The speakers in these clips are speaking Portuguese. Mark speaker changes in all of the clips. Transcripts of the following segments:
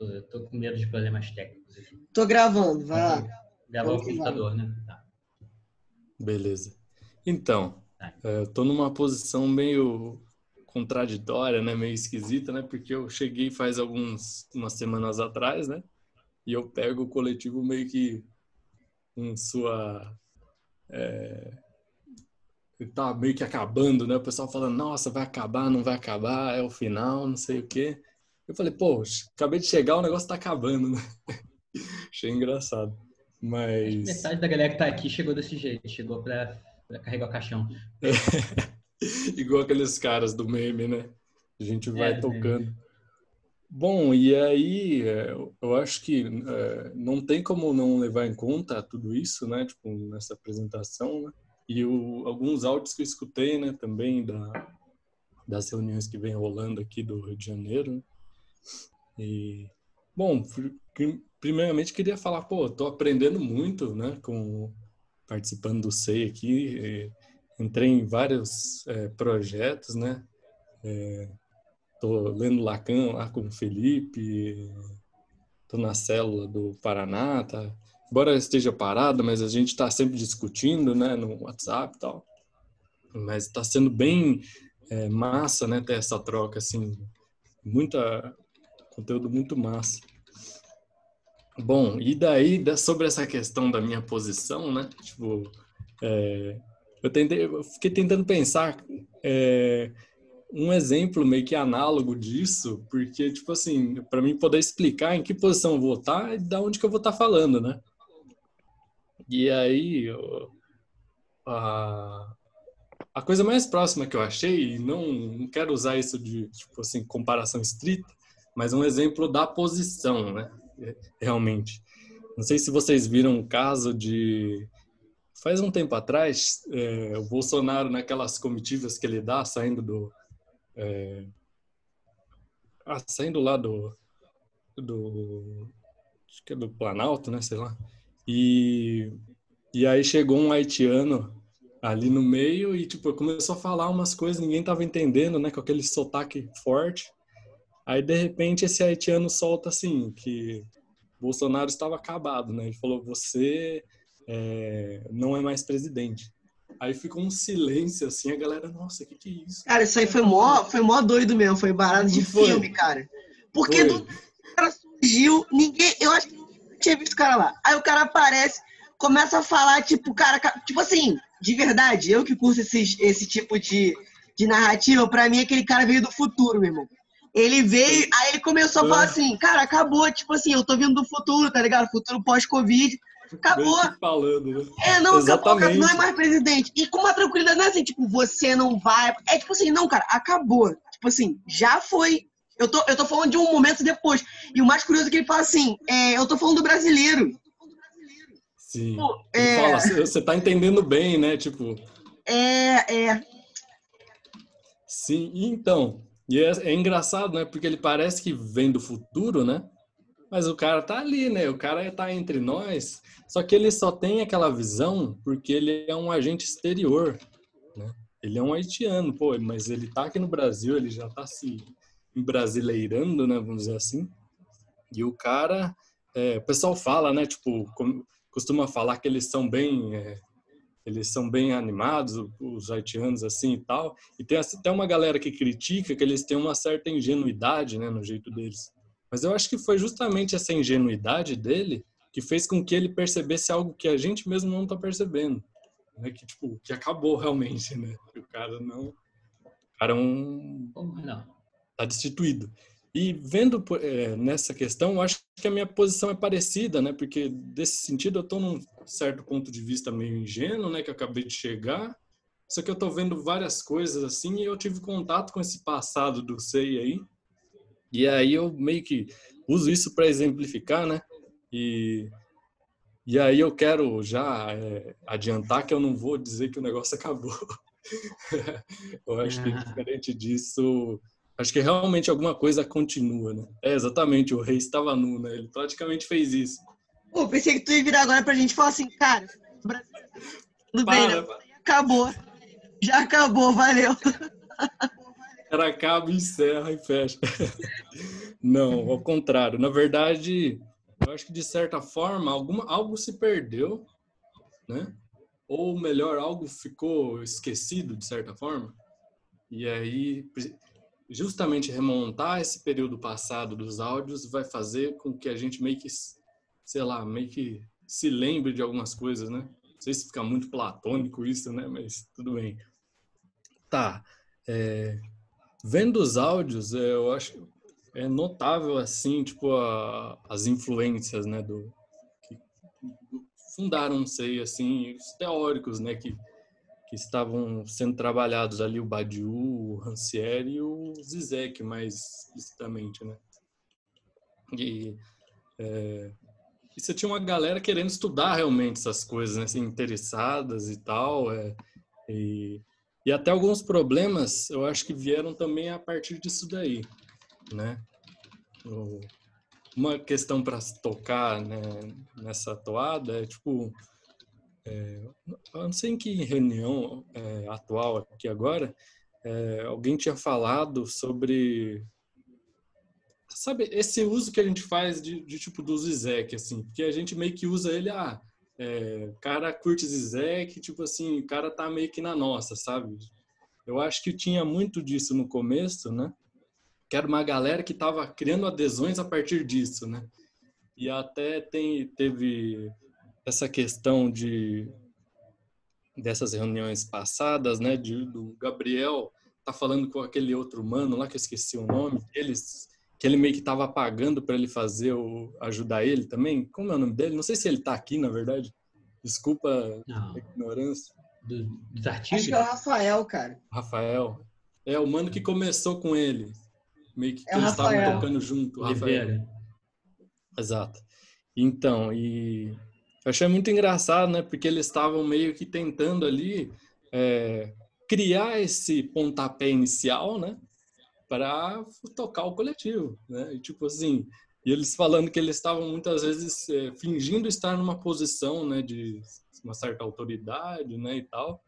Speaker 1: Eu tô com medo de problemas técnicos aqui.
Speaker 2: Tô gravando, vai lá.
Speaker 1: Gravar o computador, né? Tá.
Speaker 3: Beleza. Então, tá. É, eu tô numa posição meio contraditória, né? Meio esquisita, né? Porque eu cheguei faz algumas umas semanas atrás, né? E eu pego o coletivo meio que em sua... É, tá meio que acabando, né? O pessoal falando, nossa, vai acabar, não vai acabar, é o final, não sei o quê. Eu falei, pô, acabei de chegar, o negócio tá acabando, né? Achei engraçado. Mas.
Speaker 1: Metade da galera que tá aqui chegou desse jeito, chegou pra, pra carregar o caixão.
Speaker 3: Igual aqueles caras do meme, né? A gente vai é, tocando. Bom, e aí é, eu acho que é, não tem como não levar em conta tudo isso, né? Tipo, nessa apresentação, né? E o, alguns áudios que eu escutei, né, também da, das reuniões que vem rolando aqui do Rio de Janeiro. E, bom, primeiramente queria falar, pô, tô aprendendo muito, né, com participando do SEI aqui. entrei em vários é, projetos, né? É, tô lendo Lacan lá com o Felipe, tô na célula do Paraná, tá? embora esteja parada, mas a gente está sempre discutindo, né, no WhatsApp e tal. Mas está sendo bem é, massa, né, ter essa troca, assim, muita conteúdo muito massa. Bom, e daí sobre essa questão da minha posição, né, tipo, é, eu tentei, eu fiquei tentando pensar é, um exemplo meio que análogo disso, porque, tipo assim, para mim poder explicar em que posição eu vou estar e da onde que eu vou estar falando, né? E aí, a, a coisa mais próxima que eu achei, e não, não quero usar isso de, tipo assim, comparação estrita, mas um exemplo da posição, né? Realmente. Não sei se vocês viram um caso de. Faz um tempo atrás, é, o Bolsonaro, naquelas comitivas que ele dá, saindo do. É, ah, saindo lá do. do acho que é do Planalto, né? Sei lá. E, e aí chegou um haitiano ali no meio e, tipo, começou a falar umas coisas, ninguém tava entendendo, né? Com aquele sotaque forte. Aí, de repente, esse haitiano solta assim, que Bolsonaro estava acabado, né? Ele falou, você é, não é mais presidente. Aí ficou um silêncio, assim, a galera, nossa, o que que é isso?
Speaker 2: Cara, isso aí foi mó, foi mó doido mesmo, foi barato de foi. filme, cara. Porque foi. do cara surgiu, ninguém, eu acho que tinha visto o cara lá. Aí o cara aparece, começa a falar, tipo, cara, tipo assim, de verdade, eu que curso esse, esse tipo de, de narrativa, pra mim aquele cara veio do futuro, meu irmão. Ele veio, aí ele começou a falar assim, cara, acabou, tipo assim, eu tô vindo do futuro, tá ligado? Futuro pós-Covid. Acabou.
Speaker 3: Falando, né?
Speaker 2: É, não, Exatamente. acabou, não é mais presidente. E com uma tranquilidade, não é assim, tipo, você não vai. É tipo assim, não, cara, acabou. Tipo assim, já foi. Eu tô, eu tô falando de um momento depois. E o mais curioso é que ele fala assim: é, eu tô falando do brasileiro.
Speaker 3: Sim. Pô, é... fala, você tá entendendo bem, né? Tipo.
Speaker 2: É, é.
Speaker 3: Sim, então. E é, é engraçado, né? Porque ele parece que vem do futuro, né? Mas o cara tá ali, né? O cara tá entre nós. Só que ele só tem aquela visão porque ele é um agente exterior, né? Ele é um haitiano, pô, mas ele tá aqui no Brasil, ele já tá se brasileirando, né, vamos dizer assim. E o cara, é, o pessoal fala, né, tipo, costuma falar que eles são bem, é, eles são bem animados, os haitianos assim e tal. E tem até uma galera que critica que eles têm uma certa ingenuidade, né, no jeito deles. Mas eu acho que foi justamente essa ingenuidade dele que fez com que ele percebesse algo que a gente mesmo não está percebendo, né? Que tipo, que acabou realmente, né? Que o cara não, o cara é um, não está destituído. E vendo é, nessa questão, acho que a minha posição é parecida, né? Porque desse sentido eu estou num certo ponto de vista meio ingênuo, né? Que eu acabei de chegar. Só que eu estou vendo várias coisas assim e eu tive contato com esse passado do SEI aí. E aí eu meio que uso isso para exemplificar, né? E e aí eu quero já é, adiantar que eu não vou dizer que o negócio acabou. eu acho que diferente disso, Acho que realmente alguma coisa continua, né? É, exatamente, o rei estava nu, né? Ele praticamente fez isso.
Speaker 2: Pô, pensei que tu ia virar agora pra gente falar assim, cara, tudo bem, né? Acabou. Já acabou, valeu.
Speaker 3: cara acaba, encerra e fecha. Não, ao contrário. Na verdade, eu acho que de certa forma alguma, algo se perdeu, né? Ou melhor, algo ficou esquecido de certa forma. E aí, justamente remontar esse período passado dos áudios vai fazer com que a gente meio que, sei lá, meio que se lembre de algumas coisas, né? Não sei se fica muito platônico isso, né? Mas tudo bem. Tá. É, vendo os áudios, é, eu acho é notável assim, tipo a, as influências, né, do que fundaram, sei, assim, os teóricos, né, que que estavam sendo trabalhados ali o Badiou, o Rancière e o Zizek mais explicitamente, né? E, é, e você tinha uma galera querendo estudar realmente essas coisas, né? Assim, interessadas e tal, é, e, e até alguns problemas eu acho que vieram também a partir disso daí, né? Uma questão para tocar né, nessa toada é tipo é, não sei em que reunião é, atual aqui agora, é, alguém tinha falado sobre sabe esse uso que a gente faz de, de tipo do Zizek assim porque a gente meio que usa ele ah é, cara curte Zizek tipo assim o cara tá meio que na nossa sabe? Eu acho que tinha muito disso no começo né? Que era uma galera que estava criando adesões a partir disso né? E até tem teve essa questão de dessas reuniões passadas, né, de, do Gabriel tá falando com aquele outro mano lá que eu esqueci o nome, eles que ele meio que tava pagando para ele fazer o ajudar ele também. Como é o nome dele? Não sei se ele tá aqui, na verdade. Desculpa Não. a ignorância.
Speaker 1: Do, dos artigos?
Speaker 2: Acho que é o Rafael, cara.
Speaker 3: Rafael. É o mano que começou com ele. Meio que, é que eles estavam tocando junto, Rafael. Exato. Então, e eu achei muito engraçado, né? Porque eles estavam meio que tentando ali é, criar esse pontapé inicial, né? Para tocar o coletivo, né? E tipo assim, e eles falando que eles estavam muitas vezes é, fingindo estar numa posição, né? De uma certa autoridade, né? E tal,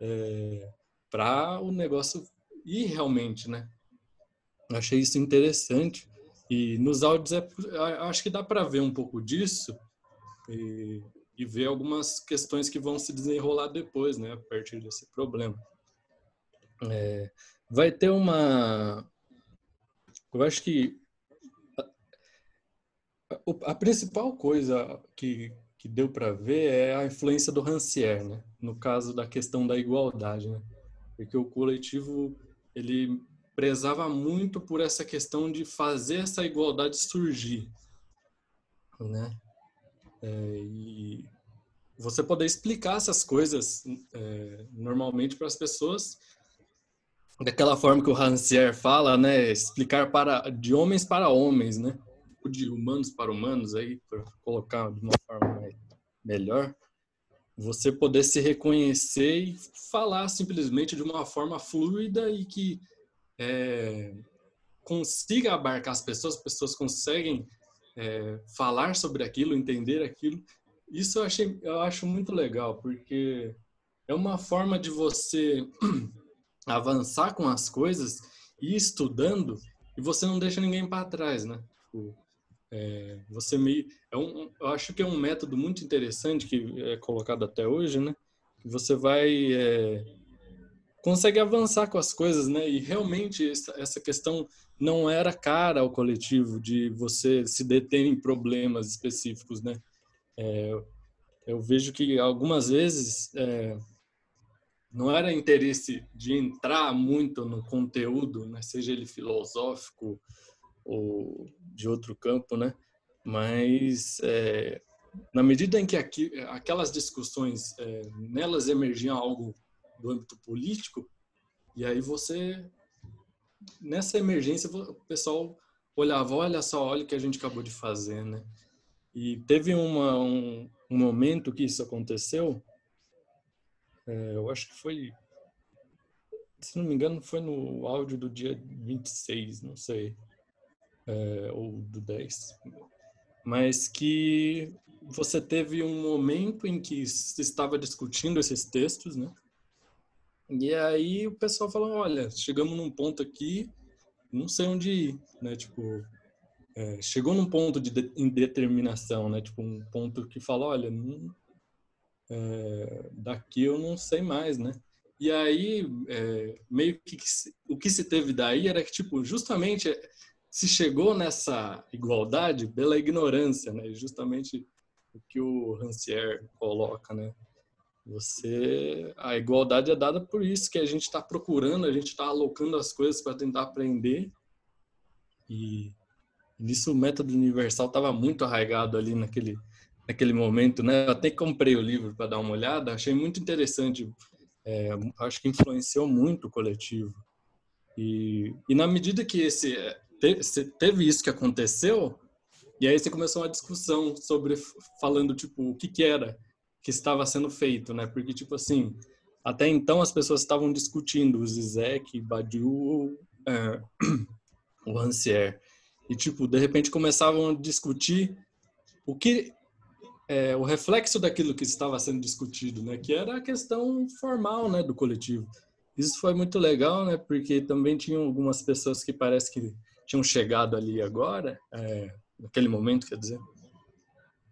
Speaker 3: é, para o negócio ir realmente, né? Eu achei isso interessante. E nos áudios, é, acho que dá para ver um pouco disso, e, e ver algumas questões que vão se desenrolar depois, né, a partir desse problema. É, vai ter uma. Eu acho que a, a principal coisa que, que deu para ver é a influência do Rancière, né? no caso da questão da igualdade, né? porque o coletivo ele prezava muito por essa questão de fazer essa igualdade surgir, né? É, e você poder explicar essas coisas é, normalmente para as pessoas daquela forma que o Rancière fala, né? Explicar para de homens para homens, né? De humanos para humanos aí, para colocar de uma forma melhor, você poder se reconhecer e falar simplesmente de uma forma fluida e que é, consiga abarcar as pessoas, as pessoas conseguem é, falar sobre aquilo, entender aquilo. Isso eu, achei, eu acho muito legal, porque é uma forma de você avançar com as coisas e estudando e você não deixa ninguém para trás, né? Tipo, é, você meio, é um, eu acho que é um método muito interessante que é colocado até hoje, né? Você vai é, consegue avançar com as coisas, né? E realmente essa questão não era cara ao coletivo de você se deter em problemas específicos, né? É, eu vejo que algumas vezes é, não era interesse de entrar muito no conteúdo, né? seja ele filosófico ou de outro campo, né? Mas é, na medida em que aqui, aquelas discussões é, nelas emergiam algo do âmbito político, e aí você nessa emergência o pessoal olhava, olha só, olha o que a gente acabou de fazer, né? E teve uma, um, um momento que isso aconteceu, é, eu acho que foi, se não me engano, foi no áudio do dia 26, não sei, é, ou do 10, mas que você teve um momento em que se estava discutindo esses textos, né? E aí o pessoal falou, olha, chegamos num ponto aqui, não sei onde ir, né? Tipo, é, chegou num ponto de, de indeterminação, né? Tipo, um ponto que fala, olha, não, é, daqui eu não sei mais, né? E aí, é, meio que o que se teve daí era que, tipo, justamente se chegou nessa igualdade pela ignorância, né? Justamente o que o Rancière coloca, né? Você, a igualdade é dada por isso que a gente está procurando, a gente está alocando as coisas para tentar aprender. E nisso o método universal estava muito arraigado ali naquele naquele momento, né? Eu até comprei o livro para dar uma olhada, achei muito interessante. É, acho que influenciou muito o coletivo. E, e na medida que esse teve isso que aconteceu, e aí você começou uma discussão sobre falando tipo o que que era que estava sendo feito, né? Porque, tipo assim, até então as pessoas estavam discutindo o Zizek, Badiou, é, o Rancière. E, tipo, de repente começavam a discutir o que... É, o reflexo daquilo que estava sendo discutido, né? Que era a questão formal, né? Do coletivo. Isso foi muito legal, né? Porque também tinham algumas pessoas que parece que tinham chegado ali agora, é, naquele momento, quer dizer.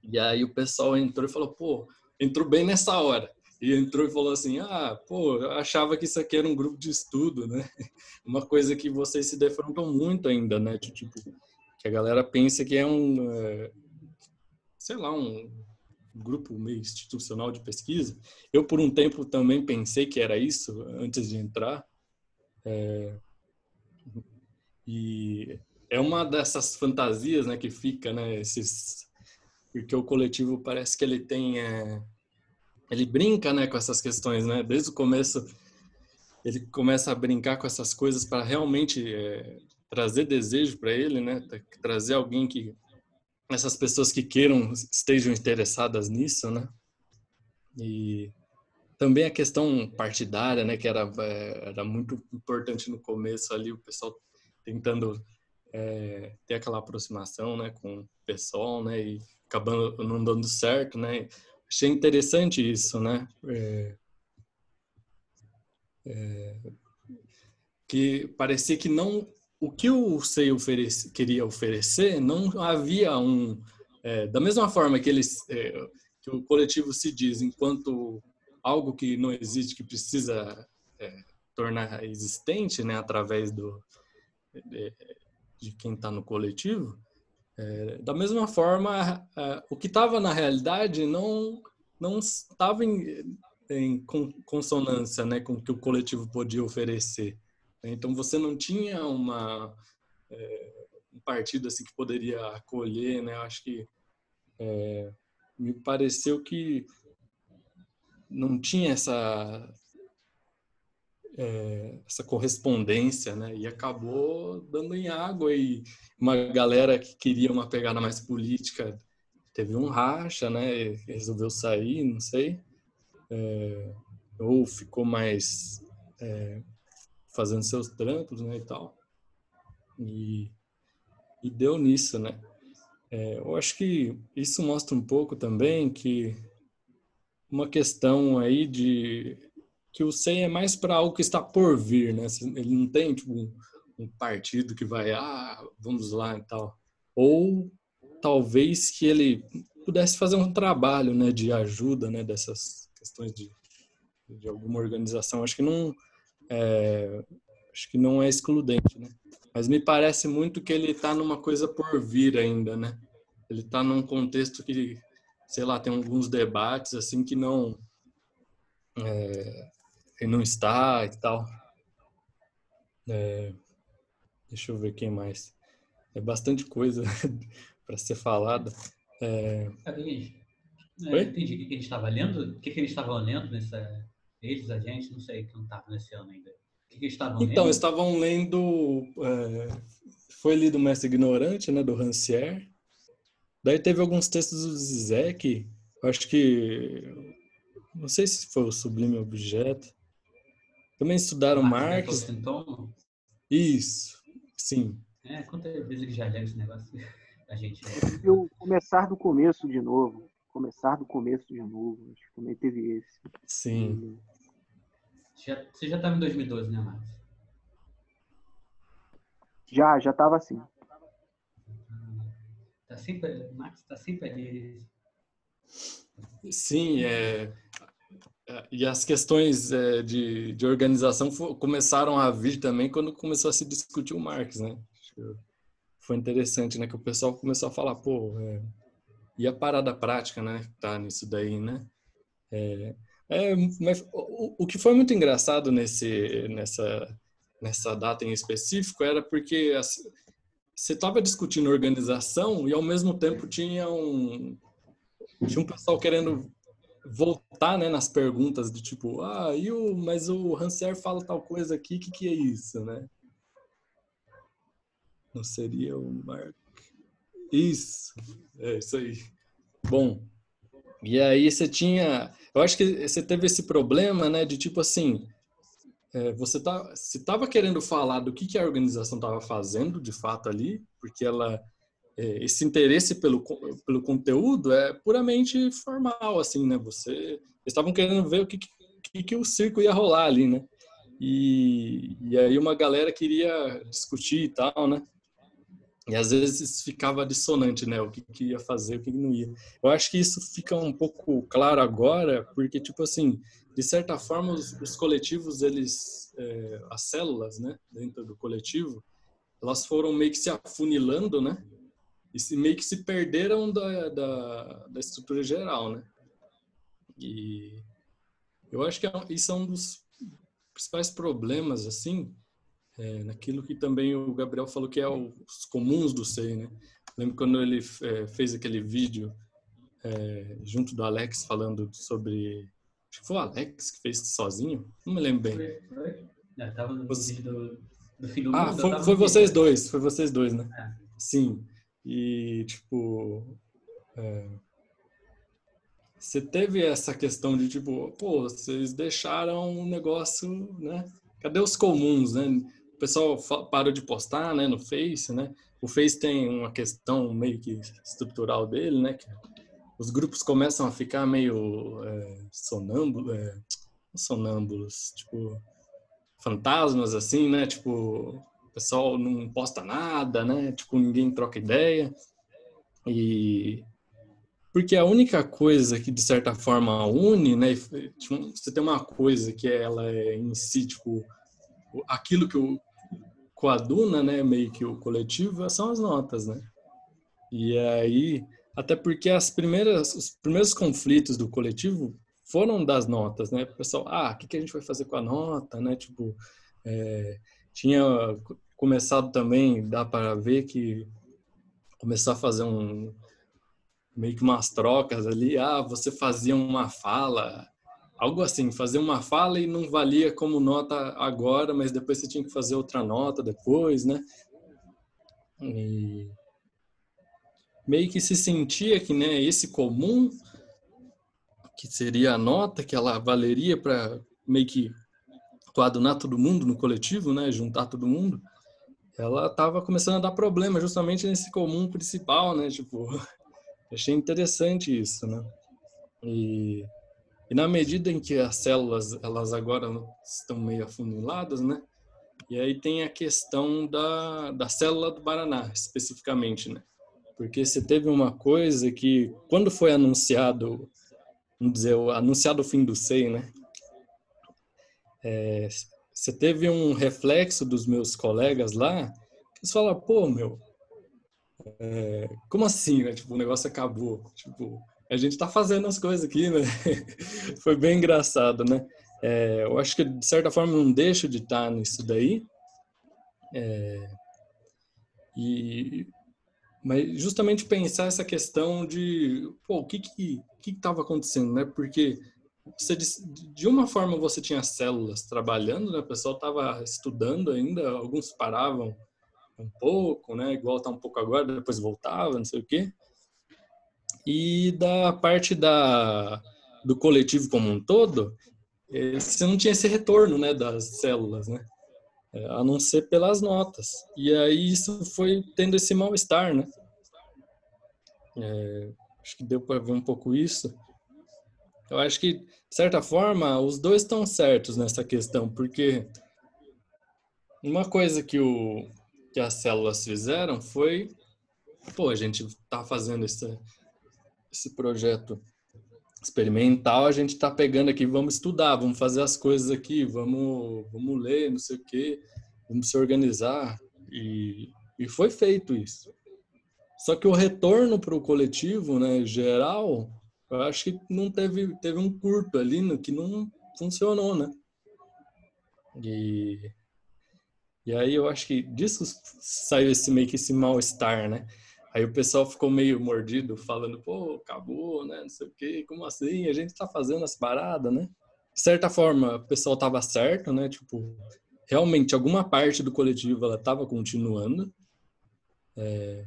Speaker 3: E aí o pessoal entrou e falou, pô, entrou bem nessa hora. E entrou e falou assim: Ah, pô, eu achava que isso aqui era um grupo de estudo, né? Uma coisa que vocês se defrontam muito ainda, né? Tipo, que a galera pensa que é um, é, sei lá, um grupo meio institucional de pesquisa. Eu, por um tempo, também pensei que era isso antes de entrar. É, e é uma dessas fantasias, né, que fica, né? Esses porque o coletivo parece que ele tem é, ele brinca né com essas questões né? Desde o começo ele começa a brincar com essas coisas para realmente é, trazer desejo para ele né? Trazer alguém que essas pessoas que queiram estejam interessadas nisso né? E também a questão partidária né? Que era é, era muito importante no começo ali o pessoal tentando é, ter aquela aproximação né com o pessoal né? E acabando não dando certo, né? Achei interessante isso, né? É, é, que parecia que não o que o SEI oferece, queria oferecer não havia um é, da mesma forma que eles é, que o coletivo se diz enquanto algo que não existe que precisa é, tornar existente né através do de, de quem está no coletivo é, da mesma forma, é, o que estava na realidade não não estava em, em consonância né, com o que o coletivo podia oferecer. Então você não tinha uma é, um partido assim que poderia acolher, né? Acho que é, me pareceu que não tinha essa é, essa correspondência, né? E acabou dando em água e uma galera que queria uma pegada mais política teve um racha, né? Resolveu sair, não sei, é, ou ficou mais é, fazendo seus trampos, né? E tal. E, e deu nisso, né? Eu acho que isso mostra um pouco também que uma questão aí de que o SEM é mais para algo que está por vir, né? Ele não tem tipo um, um, partido que vai, ah, vamos lá e tal. Ou talvez que ele pudesse fazer um trabalho, né, de ajuda, né, dessas questões de, de alguma organização. Acho que não é, acho que não é excludente, né? Mas me parece muito que ele está numa coisa por vir ainda, né? Ele está num contexto que, sei lá, tem alguns debates assim que não é, e não está e tal. É, deixa eu ver quem mais. É bastante coisa para ser falada. É...
Speaker 1: É, entendi o que, que eles estavam lendo. O que, que eles estavam lendo nessa. Eles, a gente, não sei, que não estava nesse ano ainda. O que, que eles estavam
Speaker 3: então, lendo? estavam lendo. É, foi lido o Mestre Ignorante, né, do Rancière. Daí teve alguns textos do Zizek. Acho que. Não sei se foi o Sublime Objeto. Também estudaram ah, Marx.
Speaker 1: Então...
Speaker 3: Isso, sim.
Speaker 1: É, quantas vezes ele já leu esse negócio? A gente.
Speaker 4: Eu começar do começo de novo. Começar do começo de novo. Acho que também teve esse.
Speaker 3: Sim.
Speaker 1: Já, você já estava em 2012, né, Max?
Speaker 4: Já, já estava assim.
Speaker 1: Tá sempre, Max tá sempre ali.
Speaker 3: Sim, é, e as questões é, de, de organização começaram a vir também quando começou a se discutir o Marx, né? Foi interessante, né? Que o pessoal começou a falar, pô, é, e a parada prática, né? Tá nisso daí, né? É, é, mas o, o, que foi muito engraçado nesse, nessa, nessa data em específico era porque você estava discutindo organização e ao mesmo tempo tinha um tinha um pessoal querendo voltar né, nas perguntas de tipo, ah, e o, mas o Hanser fala tal coisa aqui, o que, que é isso, né? Não seria o Mark? Isso, é isso aí. Bom, e aí você tinha, eu acho que você teve esse problema, né, de tipo assim, é, você tá, se estava querendo falar do que, que a organização estava fazendo de fato ali, porque ela esse interesse pelo, pelo conteúdo é puramente formal, assim, né? Você estavam querendo ver o que, que, que, o circo ia rolar ali, né? E, e aí uma galera queria discutir e tal, né? E às vezes ficava dissonante, né? O que, que ia fazer, o que não ia. Eu acho que isso fica um pouco claro agora, porque, tipo assim, de certa forma, os, os coletivos, eles, é, as células, né, dentro do coletivo, elas foram meio que se afunilando, né? E se, meio que se perderam da, da, da estrutura geral, né? E eu acho que é isso é um dos principais problemas, assim, é, naquilo que também o Gabriel falou que é os comuns do SEI, né? Lembro quando ele é, fez aquele vídeo é, junto do Alex falando sobre... Acho que foi o Alex que fez sozinho? Não me lembro bem. Foi,
Speaker 1: foi. É, tava no Você... do, do fim do
Speaker 3: ah,
Speaker 1: mundo.
Speaker 3: Ah, foi, foi vocês dois, foi vocês dois, né? É. Sim. E, tipo, é, você teve essa questão de, tipo, pô, vocês deixaram um negócio, né? Cadê os comuns, né? O pessoal parou de postar, né, no Face, né? O Face tem uma questão meio que estrutural dele, né? Que os grupos começam a ficar meio é, sonâmbulos, é, sonâmbulos, tipo, fantasmas, assim, né? Tipo, pessoal não posta nada, né? Tipo, ninguém troca ideia. E porque a única coisa que de certa forma une, né? Tipo, você tem uma coisa que ela é em si, tipo, aquilo que o coaduna, né, meio que o coletivo, são as notas, né? E aí, até porque as primeiras, os primeiros conflitos do coletivo foram das notas, né? O pessoal, ah, o que, que a gente vai fazer com a nota, né? Tipo, é, tinha começado também, dá para ver que começou a fazer um meio que umas trocas ali, ah, você fazia uma fala, algo assim, fazer uma fala e não valia como nota agora, mas depois você tinha que fazer outra nota depois, né? E meio que se sentia que, né, esse comum que seria a nota que ela valeria para meio que coadunar todo mundo no coletivo, né, juntar todo mundo, ela estava começando a dar problema justamente nesse comum principal, né? Tipo, achei interessante isso, né? E, e na medida em que as células elas agora estão meio afuniladas, né? E aí tem a questão da, da célula do Paraná, especificamente, né? Porque você teve uma coisa que, quando foi anunciado, vamos dizer, anunciado o fim do SEI, né? É, você teve um reflexo dos meus colegas lá, que eles falaram, pô, meu, é, como assim, né? Tipo, o negócio acabou. Tipo, a gente tá fazendo as coisas aqui, né? Foi bem engraçado, né? É, eu acho que, de certa forma, não deixo de estar nisso daí. É, e, mas justamente pensar essa questão de, pô, o que que estava acontecendo, né? Porque você de uma forma você tinha células trabalhando, né? O pessoal estava estudando ainda, alguns paravam um pouco, né? Igual tá um pouco agora, depois voltava, não sei o quê. E da parte da do coletivo como um todo, eh, você não tinha esse retorno, né, das células, né? Eh, a não ser pelas notas. E aí isso foi tendo esse mal-estar, né? É, acho que deu para ver um pouco isso. Eu acho que, de certa forma, os dois estão certos nessa questão, porque uma coisa que, o, que as células fizeram foi, pô, a gente tá fazendo esse, esse projeto experimental, a gente está pegando aqui, vamos estudar, vamos fazer as coisas aqui, vamos, vamos ler, não sei o quê, vamos se organizar. E, e foi feito isso. Só que o retorno para o coletivo, né, geral, eu acho que não teve, teve um curto ali no, que não funcionou, né? E, e aí eu acho que disso saiu esse meio que esse mal-estar, né? Aí o pessoal ficou meio mordido, falando, pô, acabou, né? Não sei o quê, como assim? A gente tá fazendo as paradas, né? De certa forma, o pessoal tava certo, né? Tipo, realmente alguma parte do coletivo ela tava continuando, é,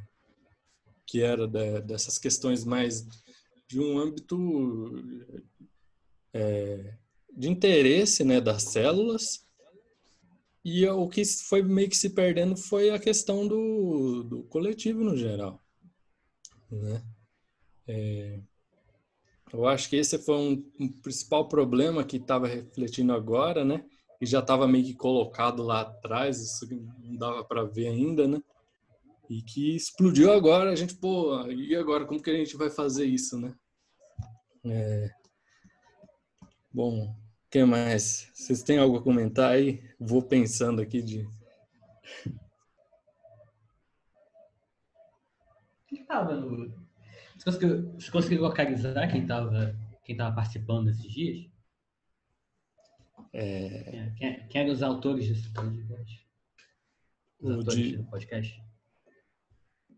Speaker 3: que era de, dessas questões mais de um âmbito é, de interesse né, das células. E o que foi meio que se perdendo foi a questão do, do coletivo no geral. Né? É, eu acho que esse foi um, um principal problema que estava refletindo agora, né? E já estava meio que colocado lá atrás, isso não dava para ver ainda, né? E que explodiu agora, a gente, pô, e agora como que a gente vai fazer isso, né? É... Bom, o que mais? Vocês têm algo a comentar aí? Vou pensando aqui de.
Speaker 1: Quem estava no. Você conseguiu, você conseguiu localizar quem estava quem tava participando nesses dias? É... Quem, quem eram os autores desse podcast? Os o autores de... do podcast?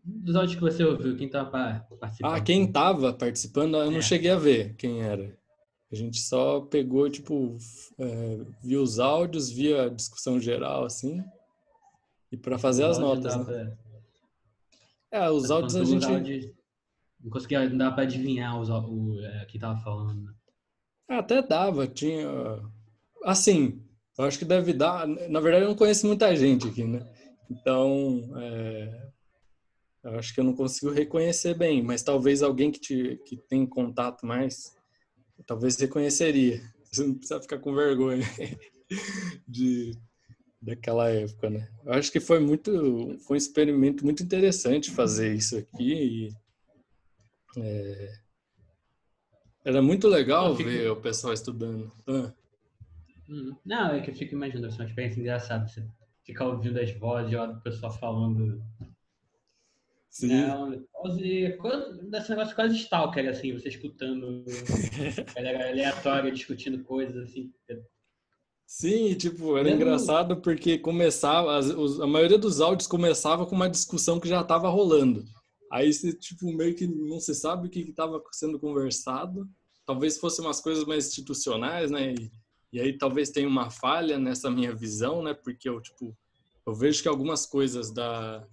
Speaker 1: Dos áudios que você ouviu, quem estava participando?
Speaker 3: Ah, quem estava participando, eu não é. cheguei a ver quem era. A gente só pegou, tipo, é, viu os áudios, via a discussão geral, assim, e para fazer as notas, né? É, os áudios a gente...
Speaker 1: Não conseguia, não dava para adivinhar os, o é, que tava falando. Né?
Speaker 3: Até dava, tinha... Assim, eu acho que deve dar... Na verdade, eu não conheço muita gente aqui, né? Então, é, eu acho que eu não consigo reconhecer bem, mas talvez alguém que, te, que tem contato mais, talvez reconheceria. Você não precisa ficar com vergonha de daquela época, né? Eu acho que foi muito, foi um experimento muito interessante fazer isso aqui e é, era muito legal fico... ver o pessoal estudando. Ah.
Speaker 1: Não, é que eu fico imaginando, é uma experiência engraçada, você ficar ouvindo as vozes, o pessoal falando Sim. Não, quase, desse negócio quase stalker, assim, você escutando galera aleatória discutindo coisas, assim.
Speaker 3: Sim, tipo, era engraçado porque começava, a maioria dos áudios começava com uma discussão que já estava rolando. Aí você, tipo, meio que não se sabe o que estava sendo conversado. Talvez fossem umas coisas mais institucionais, né? E, e aí talvez tenha uma falha nessa minha visão, né? Porque eu, tipo, eu vejo que algumas coisas da,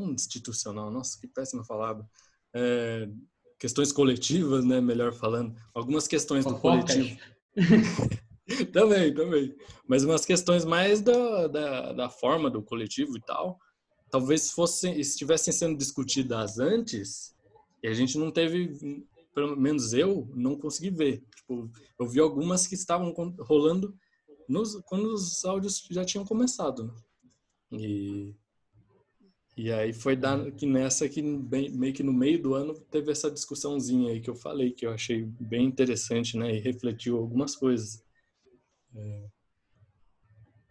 Speaker 3: não institucional, nossa, que péssima palavra. É, questões coletivas, né, melhor falando. Algumas questões do coletivo. também, também. Mas umas questões mais da, da, da, forma do coletivo e tal, talvez fossem, estivessem sendo discutidas antes e a gente não teve, pelo menos eu, não consegui ver. Tipo, eu vi algumas que estavam rolando nos, quando os áudios já tinham começado. Né? E e aí foi dar que nessa que bem, meio que no meio do ano teve essa discussãozinha aí que eu falei que eu achei bem interessante, né? E refletiu algumas coisas.
Speaker 1: É...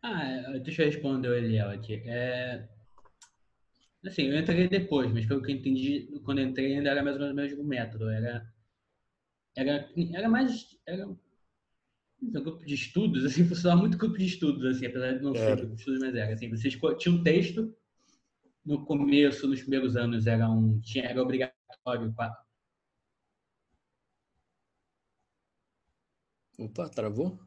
Speaker 1: Ah, deixa eu responder o Eliel aqui. É... Assim, eu entrei depois, mas pelo que eu entendi, quando eu entrei ainda era mais ou menos o mesmo método. Era, era, era mais. Era um grupo de estudos, assim, funcionava muito grupo de estudos, assim, apesar de não ser grupo de estudos, mas era assim, vocês tinham um texto no começo, nos primeiros anos, era, um, tinha, era obrigatório. Pra...
Speaker 3: Opa, travou?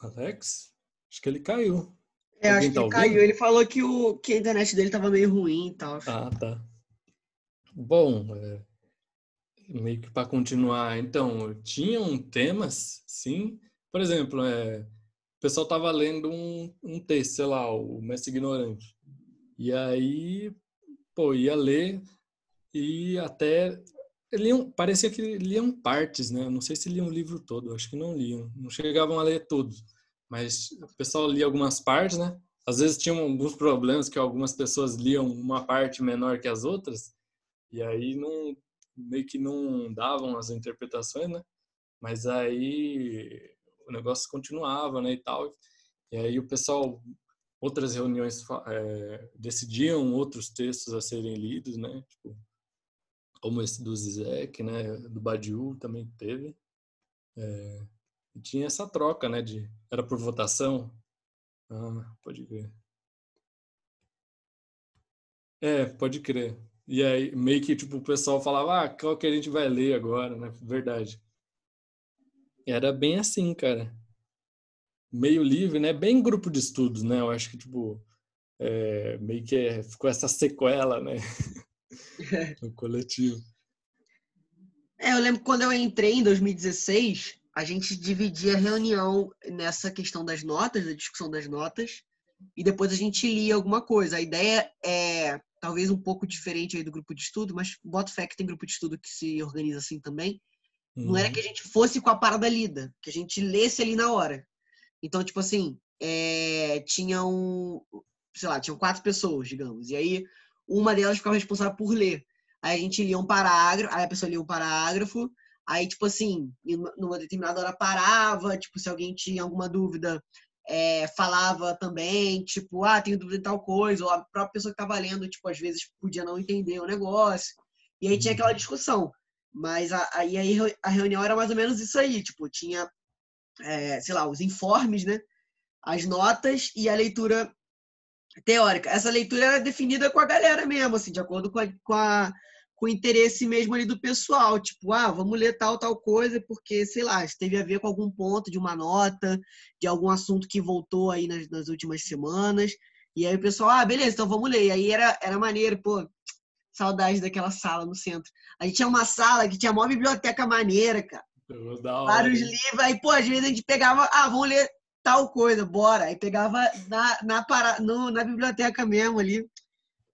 Speaker 3: Alex? Acho que ele caiu.
Speaker 2: É, Alguém acho que tá ele caiu. Ele falou que, o, que a internet dele tava meio ruim e tal.
Speaker 3: Ah, tá. Bom, é, meio que para continuar, então, tinham temas, sim. Por exemplo, é, pessoal tava lendo um, um texto, sei lá, o Mestre Ignorante. E aí, pô, ia ler e até liam, parecia que liam partes, né? Não sei se liam o livro todo, acho que não liam, não chegavam a ler todos, mas o pessoal lia algumas partes, né? Às vezes tinham alguns problemas que algumas pessoas liam uma parte menor que as outras, e aí não meio que não davam as interpretações, né? Mas aí o negócio continuava, né, e tal. E aí o pessoal outras reuniões é, decidiam outros textos a serem lidos, né? Tipo, como esse do Zizek, né? Do Badiou também teve. É, e tinha essa troca, né? De, era por votação. Ah, pode crer. É, pode crer. E aí, meio que, tipo, o pessoal falava, ah, qual que a gente vai ler agora, né? Verdade. Era bem assim, cara. Meio livre, né? Bem grupo de estudos, né? Eu acho que, tipo, é, meio que é, ficou essa sequela, né? no coletivo.
Speaker 2: É, eu lembro que quando eu entrei em 2016, a gente dividia a reunião nessa questão das notas, da discussão das notas, e depois a gente lia alguma coisa. A ideia é talvez um pouco diferente aí do grupo de estudo, mas bota fé que tem grupo de estudo que se organiza assim também. Uhum. Não era que a gente fosse com a parada lida, que a gente lesse ali na hora. Então, tipo assim, é, tinham, sei lá, tinham quatro pessoas, digamos, e aí uma delas ficava responsável por ler. Aí a gente lia um parágrafo, aí a pessoa lia um parágrafo, Aí, tipo assim, numa determinada hora parava, tipo, se alguém tinha alguma dúvida, é, falava também, tipo, ah, tenho dúvida em tal coisa, ou a própria pessoa que estava lendo, tipo, às vezes podia não entender o negócio. E aí tinha aquela uhum. discussão. Mas aí, a reunião era mais ou menos isso aí, tipo, tinha, é, sei lá, os informes, né? As notas e a leitura teórica. Essa leitura era definida com a galera mesmo, assim, de acordo com a, com a com interesse mesmo ali do pessoal, tipo, ah, vamos ler tal, tal coisa, porque, sei lá, teve a ver com algum ponto de uma nota, de algum assunto que voltou aí nas, nas últimas semanas. E aí o pessoal, ah, beleza, então vamos ler. E aí era, era maneiro, pô, saudade daquela sala no centro. A gente tinha uma sala que tinha uma biblioteca maneira, cara. Vários livros. Aí, pô, às vezes a gente pegava, ah, vamos ler tal coisa, bora. Aí pegava na, na, para, no, na biblioteca mesmo ali.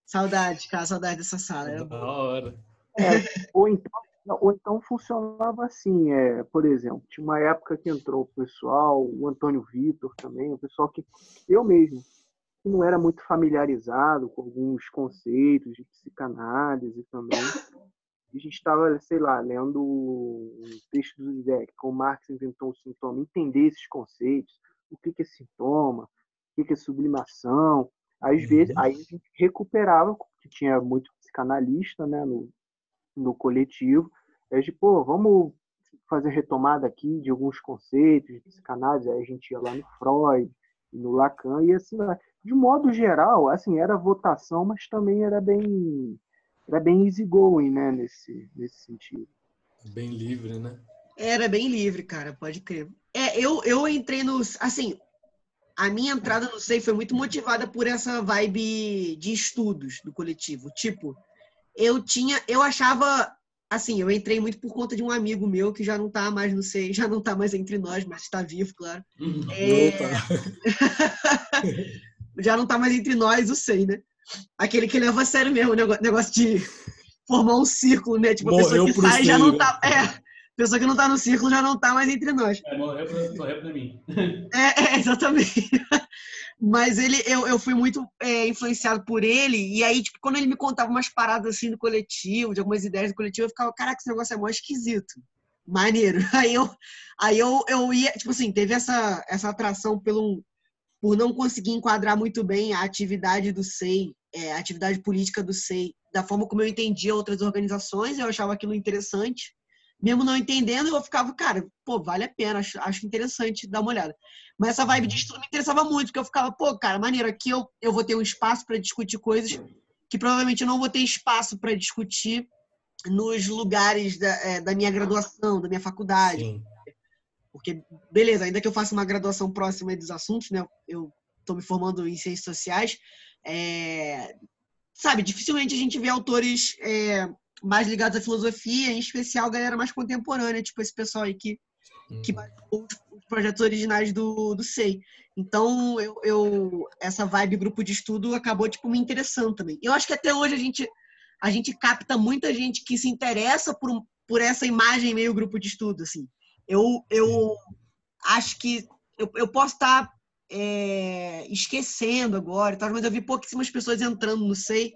Speaker 2: Saudade, cara, saudade dessa sala. Era
Speaker 3: da hora.
Speaker 4: É, ou, então, ou então funcionava assim, é, por exemplo, tinha uma época que entrou o pessoal, o Antônio Vitor também, o pessoal que eu mesmo, que não era muito familiarizado com alguns conceitos de psicanálise também. A gente estava, sei lá, lendo um texto do Zizek, como Marx inventou o sintoma, entender esses conceitos, o que é sintoma, o que é sublimação, às uhum. vezes, aí a gente recuperava, porque tinha muito psicanalista né, no, no coletivo. Aí, de, pô, vamos fazer retomada aqui de alguns conceitos de psicanálise. Aí a gente ia lá no Freud, no Lacan, e assim, de modo geral, assim, era votação, mas também era bem era bem easygoing, né, nesse, nesse sentido.
Speaker 3: Bem livre, né?
Speaker 2: Era bem livre, cara, pode crer. É, eu, eu entrei nos. Assim, a minha entrada no SEI foi muito motivada por essa vibe de estudos do coletivo. Tipo, eu tinha, eu achava, assim, eu entrei muito por conta de um amigo meu que já não tá mais no SEI, já não tá mais entre nós, mas está vivo, claro. Uhum. É... já não tá mais entre nós, o SEI, né? Aquele que leva a sério mesmo o negócio de formar um círculo, né? Tipo, a pessoa que sai já não tá. É, pessoa que não tá no círculo já não tá mais entre nós.
Speaker 1: É, morreu pra, morreu pra mim.
Speaker 2: É, é, exatamente. Mas ele, eu, eu fui muito é, influenciado por ele, e aí, tipo, quando ele me contava umas paradas assim do coletivo, de algumas ideias do coletivo, eu ficava, caraca, esse negócio é mó esquisito. Maneiro. Aí eu, aí eu, eu ia, tipo assim, teve essa, essa atração pelo, por não conseguir enquadrar muito bem a atividade do SEI, é, a atividade política do SEI, da forma como eu entendia outras organizações, eu achava aquilo interessante mesmo não entendendo, eu ficava, cara, pô, vale a pena, acho, acho interessante dar uma olhada. Mas essa vibe de estudo me interessava muito, porque eu ficava, pô, cara, maneiro, aqui eu, eu vou ter um espaço para discutir coisas que provavelmente eu não vou ter espaço para discutir nos lugares da, é, da minha graduação, da minha faculdade. Sim. Porque, beleza, ainda que eu faça uma graduação próxima dos assuntos, né? Eu estou me formando em ciências sociais, é, sabe, dificilmente a gente vê autores é, mais ligados à filosofia, em especial a galera mais contemporânea, tipo esse pessoal aí que, hum. que os projetos originais do, do SEI. Então, eu, eu, essa vibe grupo de estudo acabou, tipo, me interessando também. Eu acho que até hoje a gente, a gente capta muita gente que se interessa por, por essa imagem meio grupo de estudo, assim. Eu, eu acho que eu, eu posso estar é, esquecendo agora, mas eu vi pouquíssimas pessoas entrando, não sei,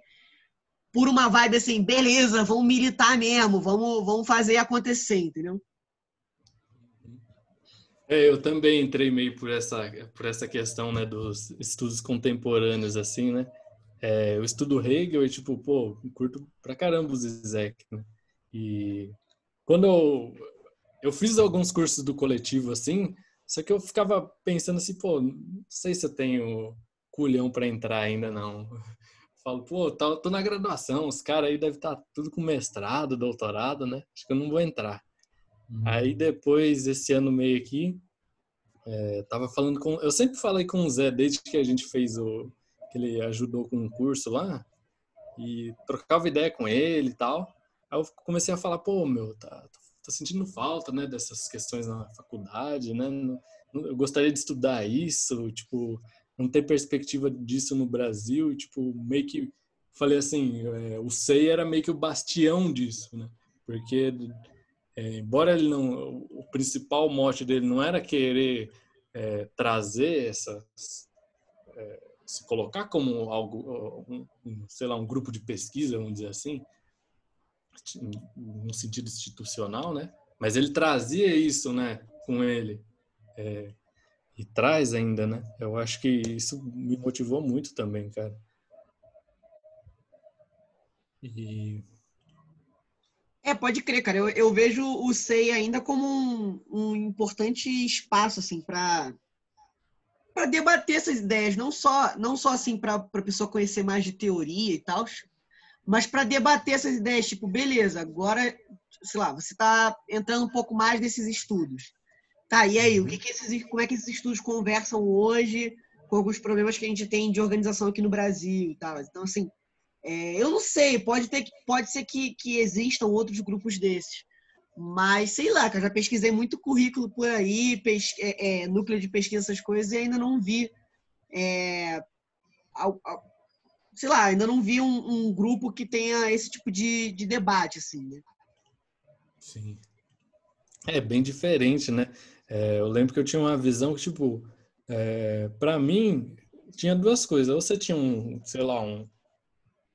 Speaker 2: por uma vibe assim, beleza, vamos militar mesmo, vamos, vamos fazer acontecer, entendeu?
Speaker 3: É, eu também entrei meio por essa, por essa questão, né, dos estudos contemporâneos, assim, né? É, eu estudo Hegel e, tipo, pô, curto pra caramba o Zizek, né? E quando eu, eu fiz alguns cursos do coletivo, assim, só que eu ficava pensando assim, pô, não sei se eu tenho culhão para entrar ainda, não. Falo, pô, tô, tô na graduação, os caras aí devem estar tá tudo com mestrado, doutorado, né? Acho que eu não vou entrar. Uhum. Aí depois, esse ano meio aqui, é, tava falando com. Eu sempre falei com o Zé desde que a gente fez o. que ele ajudou com um curso lá. E trocava ideia com ele e tal. Aí eu comecei a falar, pô, meu, tá, tô sentindo falta, né, dessas questões na faculdade, né? Eu gostaria de estudar isso, tipo, não ter perspectiva disso no Brasil, e, tipo, meio que falei assim, é, o SEI era meio que o bastião disso, né? Porque é, embora ele não, o principal mote dele não era querer é, trazer essas, é, se colocar como algo, um, sei lá, um grupo de pesquisa, vamos dizer assim, no sentido institucional, né? Mas ele trazia isso, né, com ele. E traz ainda, né? Eu acho que isso me motivou muito também, cara. E
Speaker 2: é, pode crer, cara. Eu, eu vejo o SEI ainda como um, um importante espaço, assim, para para debater essas ideias, não só não só assim para a pessoa conhecer mais de teoria e tal, mas para debater essas ideias, tipo, beleza, agora, sei lá, você está entrando um pouco mais nesses estudos. Tá, e aí, o que, que esses, como é que esses estudos conversam hoje com alguns problemas que a gente tem de organização aqui no Brasil e tal. Então, assim, é, eu não sei, pode, ter, pode ser que, que existam outros grupos desses. Mas, sei lá, cara, já pesquisei muito currículo por aí, pes, é, é, núcleo de pesquisa, essas coisas, e ainda não vi é, sei lá, ainda não vi um, um grupo que tenha esse tipo de, de debate, assim, né?
Speaker 3: Sim. É bem diferente, né? É, eu lembro que eu tinha uma visão que, tipo, é, para mim, tinha duas coisas. Ou você tinha um, sei lá, um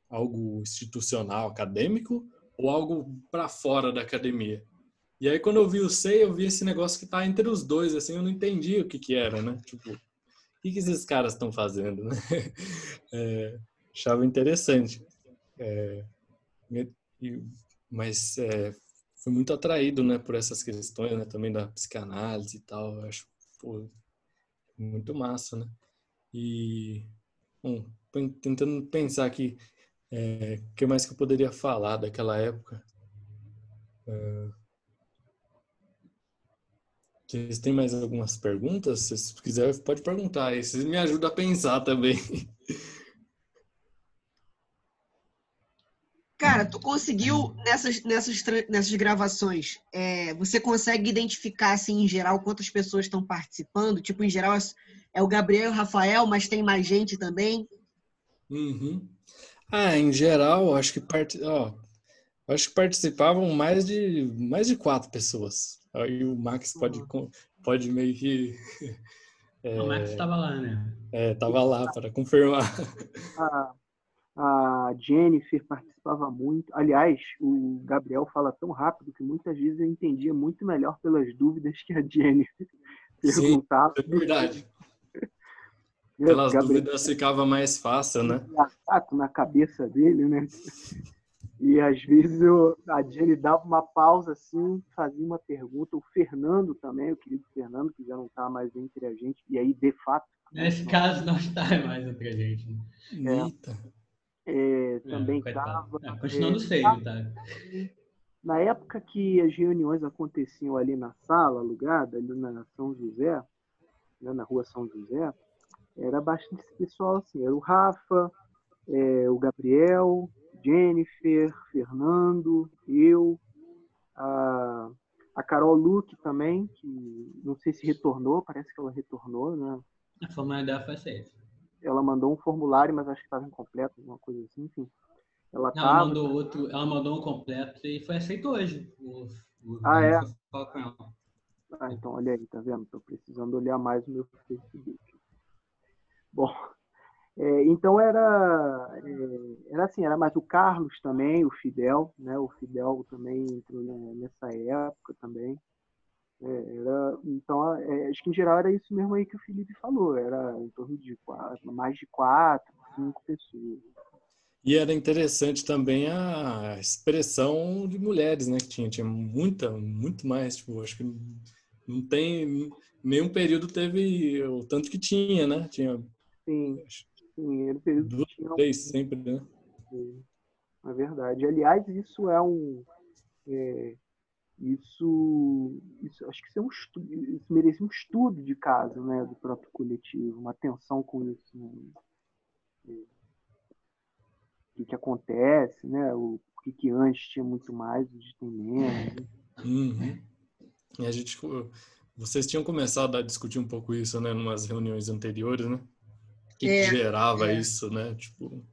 Speaker 3: algo institucional, acadêmico, ou algo para fora da academia. E aí, quando eu vi o SEI, eu vi esse negócio que tá entre os dois, assim, eu não entendi o que que era, né? Tipo, o que, que esses caras estão fazendo, né? É, achava interessante. É, mas é, fui muito atraído né, por essas questões né, também da psicanálise e tal. Eu acho pô, muito massa, né? E bom, tentando pensar aqui o é, que mais que eu poderia falar daquela época. É, vocês têm mais algumas perguntas? Se quiser, pode perguntar. Aí vocês me ajudam a pensar também.
Speaker 2: Cara, tu conseguiu nessas, nessas, nessas gravações, é, você consegue identificar, assim, em geral, quantas pessoas estão participando? Tipo, em geral, é o Gabriel e o Rafael, mas tem mais gente também?
Speaker 3: Uhum. Ah, em geral, acho que, part... oh, acho que participavam mais de, mais de quatro pessoas. Aí o Max pode, uhum. pode meio que.
Speaker 1: É, o Max estava lá, né?
Speaker 3: É, estava lá para confirmar.
Speaker 4: Ah, a Jennifer participava muito. Aliás, o Gabriel fala tão rápido que muitas vezes eu entendia muito melhor pelas dúvidas que a Jennifer perguntava.
Speaker 3: Sim, é verdade. Pelas Gabriel, dúvidas ficava mais fácil, né?
Speaker 4: Na cabeça dele, né? E às vezes eu, a Jenny dava uma pausa assim, fazia uma pergunta. O Fernando também, o querido Fernando, que já não está mais entre a gente, e aí de fato.
Speaker 1: Nesse caso não está mais entre a gente.
Speaker 3: Né? É. Eita.
Speaker 4: É, também estava.
Speaker 1: É, continuando é, feio, tá?
Speaker 4: Na época que as reuniões aconteciam ali na sala alugada, ali na São José, né, na rua São José, era bastante pessoal assim. Era o Rafa, é, o Gabriel, Jennifer, Fernando, eu, a, a Carol Luque também, que não sei se retornou, parece que ela retornou, né?
Speaker 1: A formalidade foi aceita
Speaker 4: ela mandou um formulário, mas acho que estava incompleto, alguma coisa assim, enfim. Ela,
Speaker 1: Não,
Speaker 4: tava...
Speaker 1: ela mandou outro, ela mandou um completo e foi aceito hoje. O, o,
Speaker 4: Ah, é? Ah, então olha aí, tá vendo? Tô precisando olhar mais o meu Facebook. Bom, é, então era, é, era assim, era mais o Carlos também, o Fidel, né? O Fidel também entrou né, nessa época também. É, era, então, é, acho que em geral era isso mesmo aí que o Felipe falou, era em torno de quatro, mais de quatro, cinco pessoas.
Speaker 3: E era interessante também a expressão de mulheres, né? Que tinha, tinha muita, muito mais. Tipo, acho que não tem nenhum período teve o tanto que tinha, né? Tinha
Speaker 4: Sim, sim, era o período
Speaker 3: duas,
Speaker 4: que tinha um-
Speaker 3: três sempre, né?
Speaker 4: É verdade. Aliás, isso é um. é, isso, isso. Acho que isso, é um estudo, isso merece um estudo de caso né, do próprio coletivo, uma atenção com isso. Né? O que, que acontece, né? O, que, que antes tinha muito mais, hoje tem menos. né?
Speaker 3: Uhum. E a gente, vocês tinham começado a discutir um pouco isso, né, numas reuniões anteriores, né? O que, que
Speaker 2: É,
Speaker 3: gerava
Speaker 2: é.
Speaker 3: isso, né? Tipo,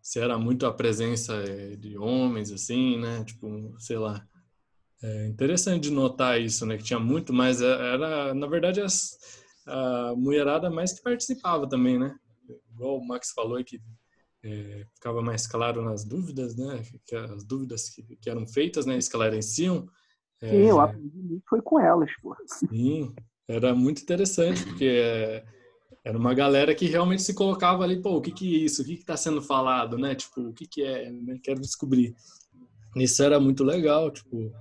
Speaker 3: se era muito a presença eh, de homens, assim, né? Tipo, sei lá. É interessante de notar isso, né? Que tinha muito mais. eh, Era, na verdade, as, a mulherada mais que participava também, né? Igual o Max falou que eh, ficava mais claro nas dúvidas, né? Que as dúvidas que, que eram feitas, né? Esclareciam. É,
Speaker 4: Sim, eu aprendi muito foi com elas, pô.
Speaker 3: Sim, era muito interessante, porque é, era uma galera que realmente se colocava ali, pô, o que que é isso? O que que tá sendo falado, né? Tipo, o que que é? né? Quero descobrir. Isso era muito legal, tipo,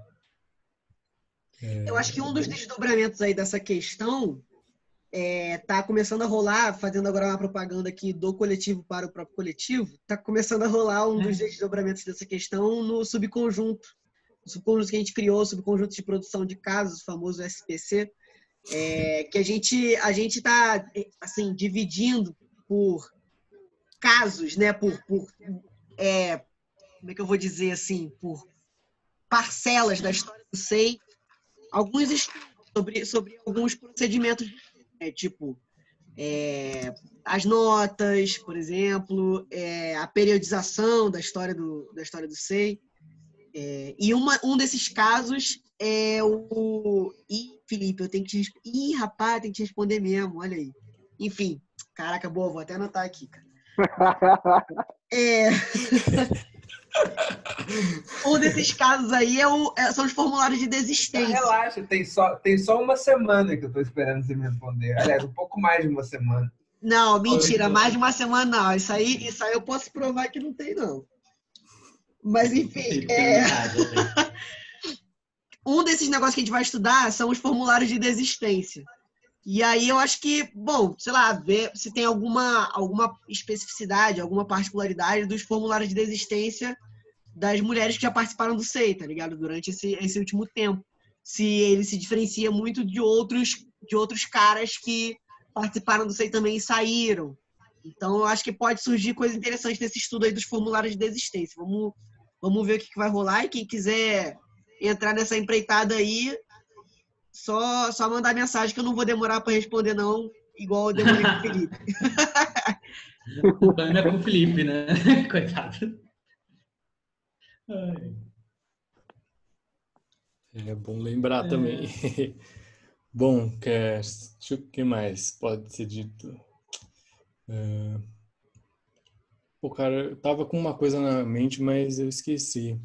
Speaker 2: Eu acho que um dos desdobramentos aí dessa questão é, tá começando a rolar, fazendo agora uma propaganda aqui do coletivo para o próprio coletivo, tá começando a rolar um dos desdobramentos dessa questão no subconjunto. O subconjunto que a gente criou, o subconjunto de produção de casos, o famoso SPC, é, que a gente a gente tá assim dividindo por casos, né? Por, por é, como é que eu vou dizer assim, por parcelas da história do SEI, alguns estudos sobre, sobre alguns procedimentos, né, tipo é, as notas, por exemplo, é, a periodização da história do, da história do SEI. É, e uma, um desses casos é o. Ih, Felipe, eu tenho que te. Ih, rapaz, tem que te responder mesmo, olha aí. Enfim, caraca, boa, vou até anotar aqui, cara. É, um desses casos aí é o- é- são os formulários de
Speaker 5: Ah,
Speaker 2: desistência.
Speaker 5: relaxa, tem só, tem só uma semana que eu tô esperando você me responder. Aliás, um pouco mais de uma semana.
Speaker 2: Não, mentira, mais de uma semana não. Isso aí, isso aí eu posso provar que não tem, não. Mas enfim, é, um desses negócios que a gente vai estudar são os formulários de desistência. E aí eu acho que, bom, sei lá, ver se tem alguma, alguma especificidade, alguma particularidade dos formulários de desistência das mulheres que já participaram do SEI, tá ligado? Durante esse, esse último tempo. Se ele se diferencia muito de outros, de outros caras que participaram do SEI também e saíram. Então eu acho que pode surgir coisa interessante nesse estudo aí dos formulários de desistência. Vamos, vamos ver o que, que vai rolar e quem quiser entrar nessa empreitada aí, só, só mandar mensagem que eu não vou demorar para responder, não, igual eu demorei com o Felipe.
Speaker 1: O problema é com o Felipe, né? Coitado.
Speaker 3: É bom lembrar também. Bom, quer, deixa eu- que mais pode ser dito? É, Pô, cara, eu tava com uma coisa na mente, mas eu esqueci.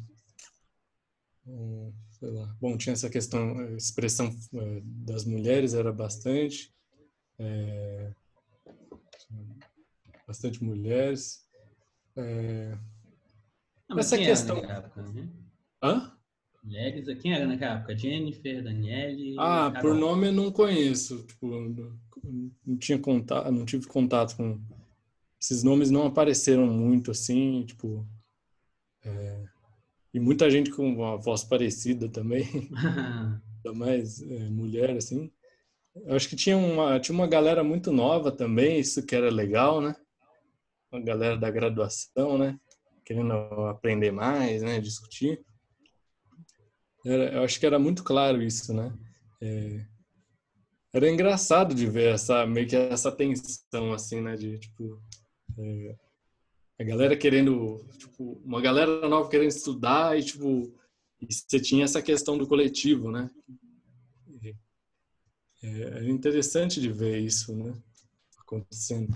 Speaker 3: Hum, sei lá. Bom, tinha essa questão, a expressão eh, das mulheres era bastante. eh, bastante mulheres. Eh,
Speaker 1: Não, mas
Speaker 3: Essa questão-
Speaker 1: época, né?
Speaker 3: hã?
Speaker 1: Mulheres, quem era naquela época? Jennifer, Daniele.
Speaker 3: Ah,
Speaker 1: Carol.
Speaker 3: por nome eu não conheço. Tipo, não, não tinha contato, não tive contato com esses nomes não apareceram muito assim, tipo. é, e muita gente com uma voz parecida também, ainda mais é, mulher assim. Eu acho que tinha uma tinha uma galera muito nova também, isso que era legal, né? Uma galera da graduação, né? Querendo aprender mais, né? Discutir. Era- eu acho que era muito claro isso, né? É, era engraçado de ver essa meio que essa tensão assim, né? De tipo, é, a galera querendo, tipo, uma galera nova querendo estudar e, tipo, e você tinha essa questão do coletivo, né? É, é interessante de ver isso, né? Acontecendo.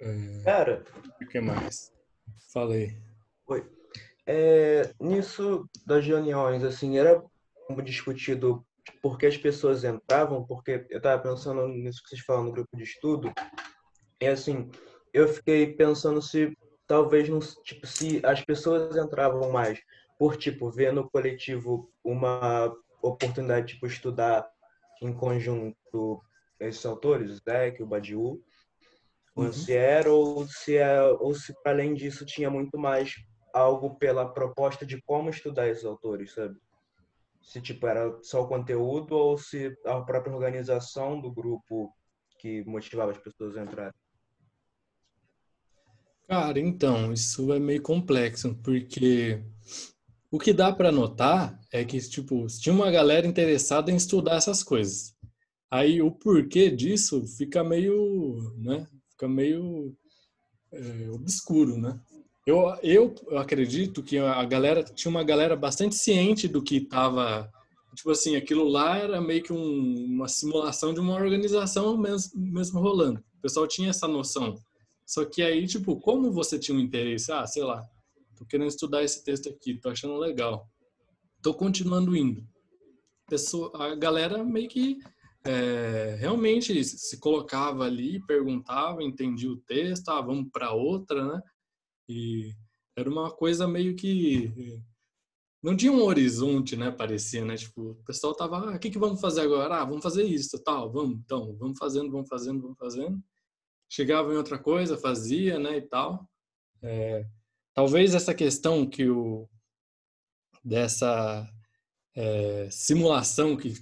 Speaker 6: É, Cara,
Speaker 3: o que mais? Falei.
Speaker 6: Oi. É, nisso das reuniões, assim, era discutido por que as pessoas entravam, porque eu estava pensando nisso que vocês falam no grupo de estudo, e assim, eu fiquei pensando se talvez não, tipo, se as pessoas entravam mais por tipo ver no coletivo uma oportunidade de tipo estudar em conjunto esses autores, o Zeke, o Badiou, o Ancier, uhum. ou se é, ou se além disso tinha muito mais algo pela proposta de como estudar esses autores, sabe? Se tipo era só o conteúdo ou se a própria organização do grupo que motivava as pessoas a entrarem.
Speaker 3: Cara, então, isso é meio complexo, porque o que dá para notar é que, tipo, tinha uma galera interessada em estudar essas coisas. Aí o porquê disso fica meio, né? Fica meio é, obscuro, né? Eu, eu acredito que a galera tinha uma galera bastante ciente do que estava tipo assim aquilo lá era meio que um, uma simulação de uma organização mesmo, mesmo rolando. O pessoal tinha essa noção. Só que aí tipo como você tinha um interesse? Ah sei lá tô querendo estudar esse texto aqui tô achando legal. Tô continuando indo. Pessoa, a galera meio que é, realmente se colocava ali perguntava entendia o texto ah vamos para outra né e era uma coisa meio que não tinha um horizonte, né? Parecia, né? Tipo, o pessoal tava, ah, o que que vamos fazer agora? Ah, vamos fazer isso, tal, vamos, então, vamos fazendo, vamos fazendo, vamos fazendo. Chegava em outra coisa, fazia, né? E tal. É, talvez essa questão que o dessa é, simulação que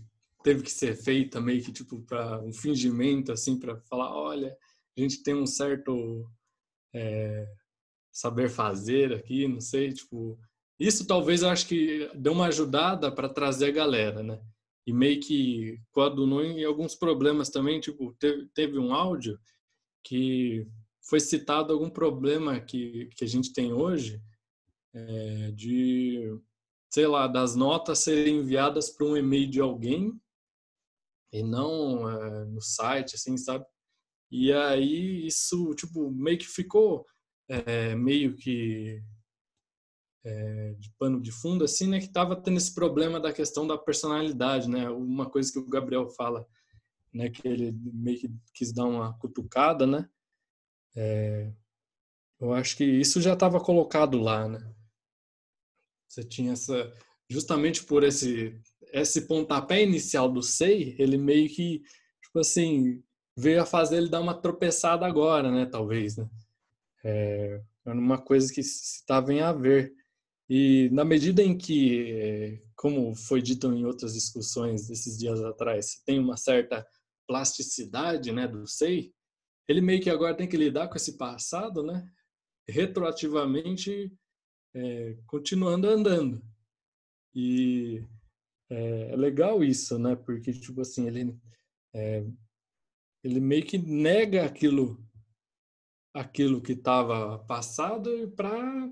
Speaker 3: teve que ser feita meio que tipo para um fingimento assim para falar, olha, a gente tem um certo é, saber fazer aqui, não sei, tipo, isso talvez eu acho que deu uma ajudada para trazer a galera, né? E meio que coadunou em alguns problemas também, tipo, teve, teve um áudio que foi citado algum problema que, que a gente tem hoje é, de, sei lá, das notas serem enviadas para um e-mail de alguém e não é, no site, assim, sabe? E aí isso, tipo, meio que ficou é, meio que é, de pano de fundo, assim, né, que estava tendo esse problema da questão da personalidade, né, uma coisa que o Gabriel fala, né, que ele meio que quis dar uma cutucada, né, é, eu acho que isso já estava colocado lá, né, você tinha essa, justamente por esse esse pontapé inicial do SEI, ele meio que, tipo assim, veio a fazer ele dar uma tropeçada agora, né, talvez, né, é, era uma coisa que estava em haver. E na medida em que, é, como foi dito em outras discussões desses dias atrás, tem uma certa plasticidade né, do SEI, ele meio que agora tem que lidar com esse passado, né? Retroativamente, é, continuando andando. E é, é, legal isso, né? Porque, tipo assim, ele, é, ele meio que nega aquilo aquilo que estava passado para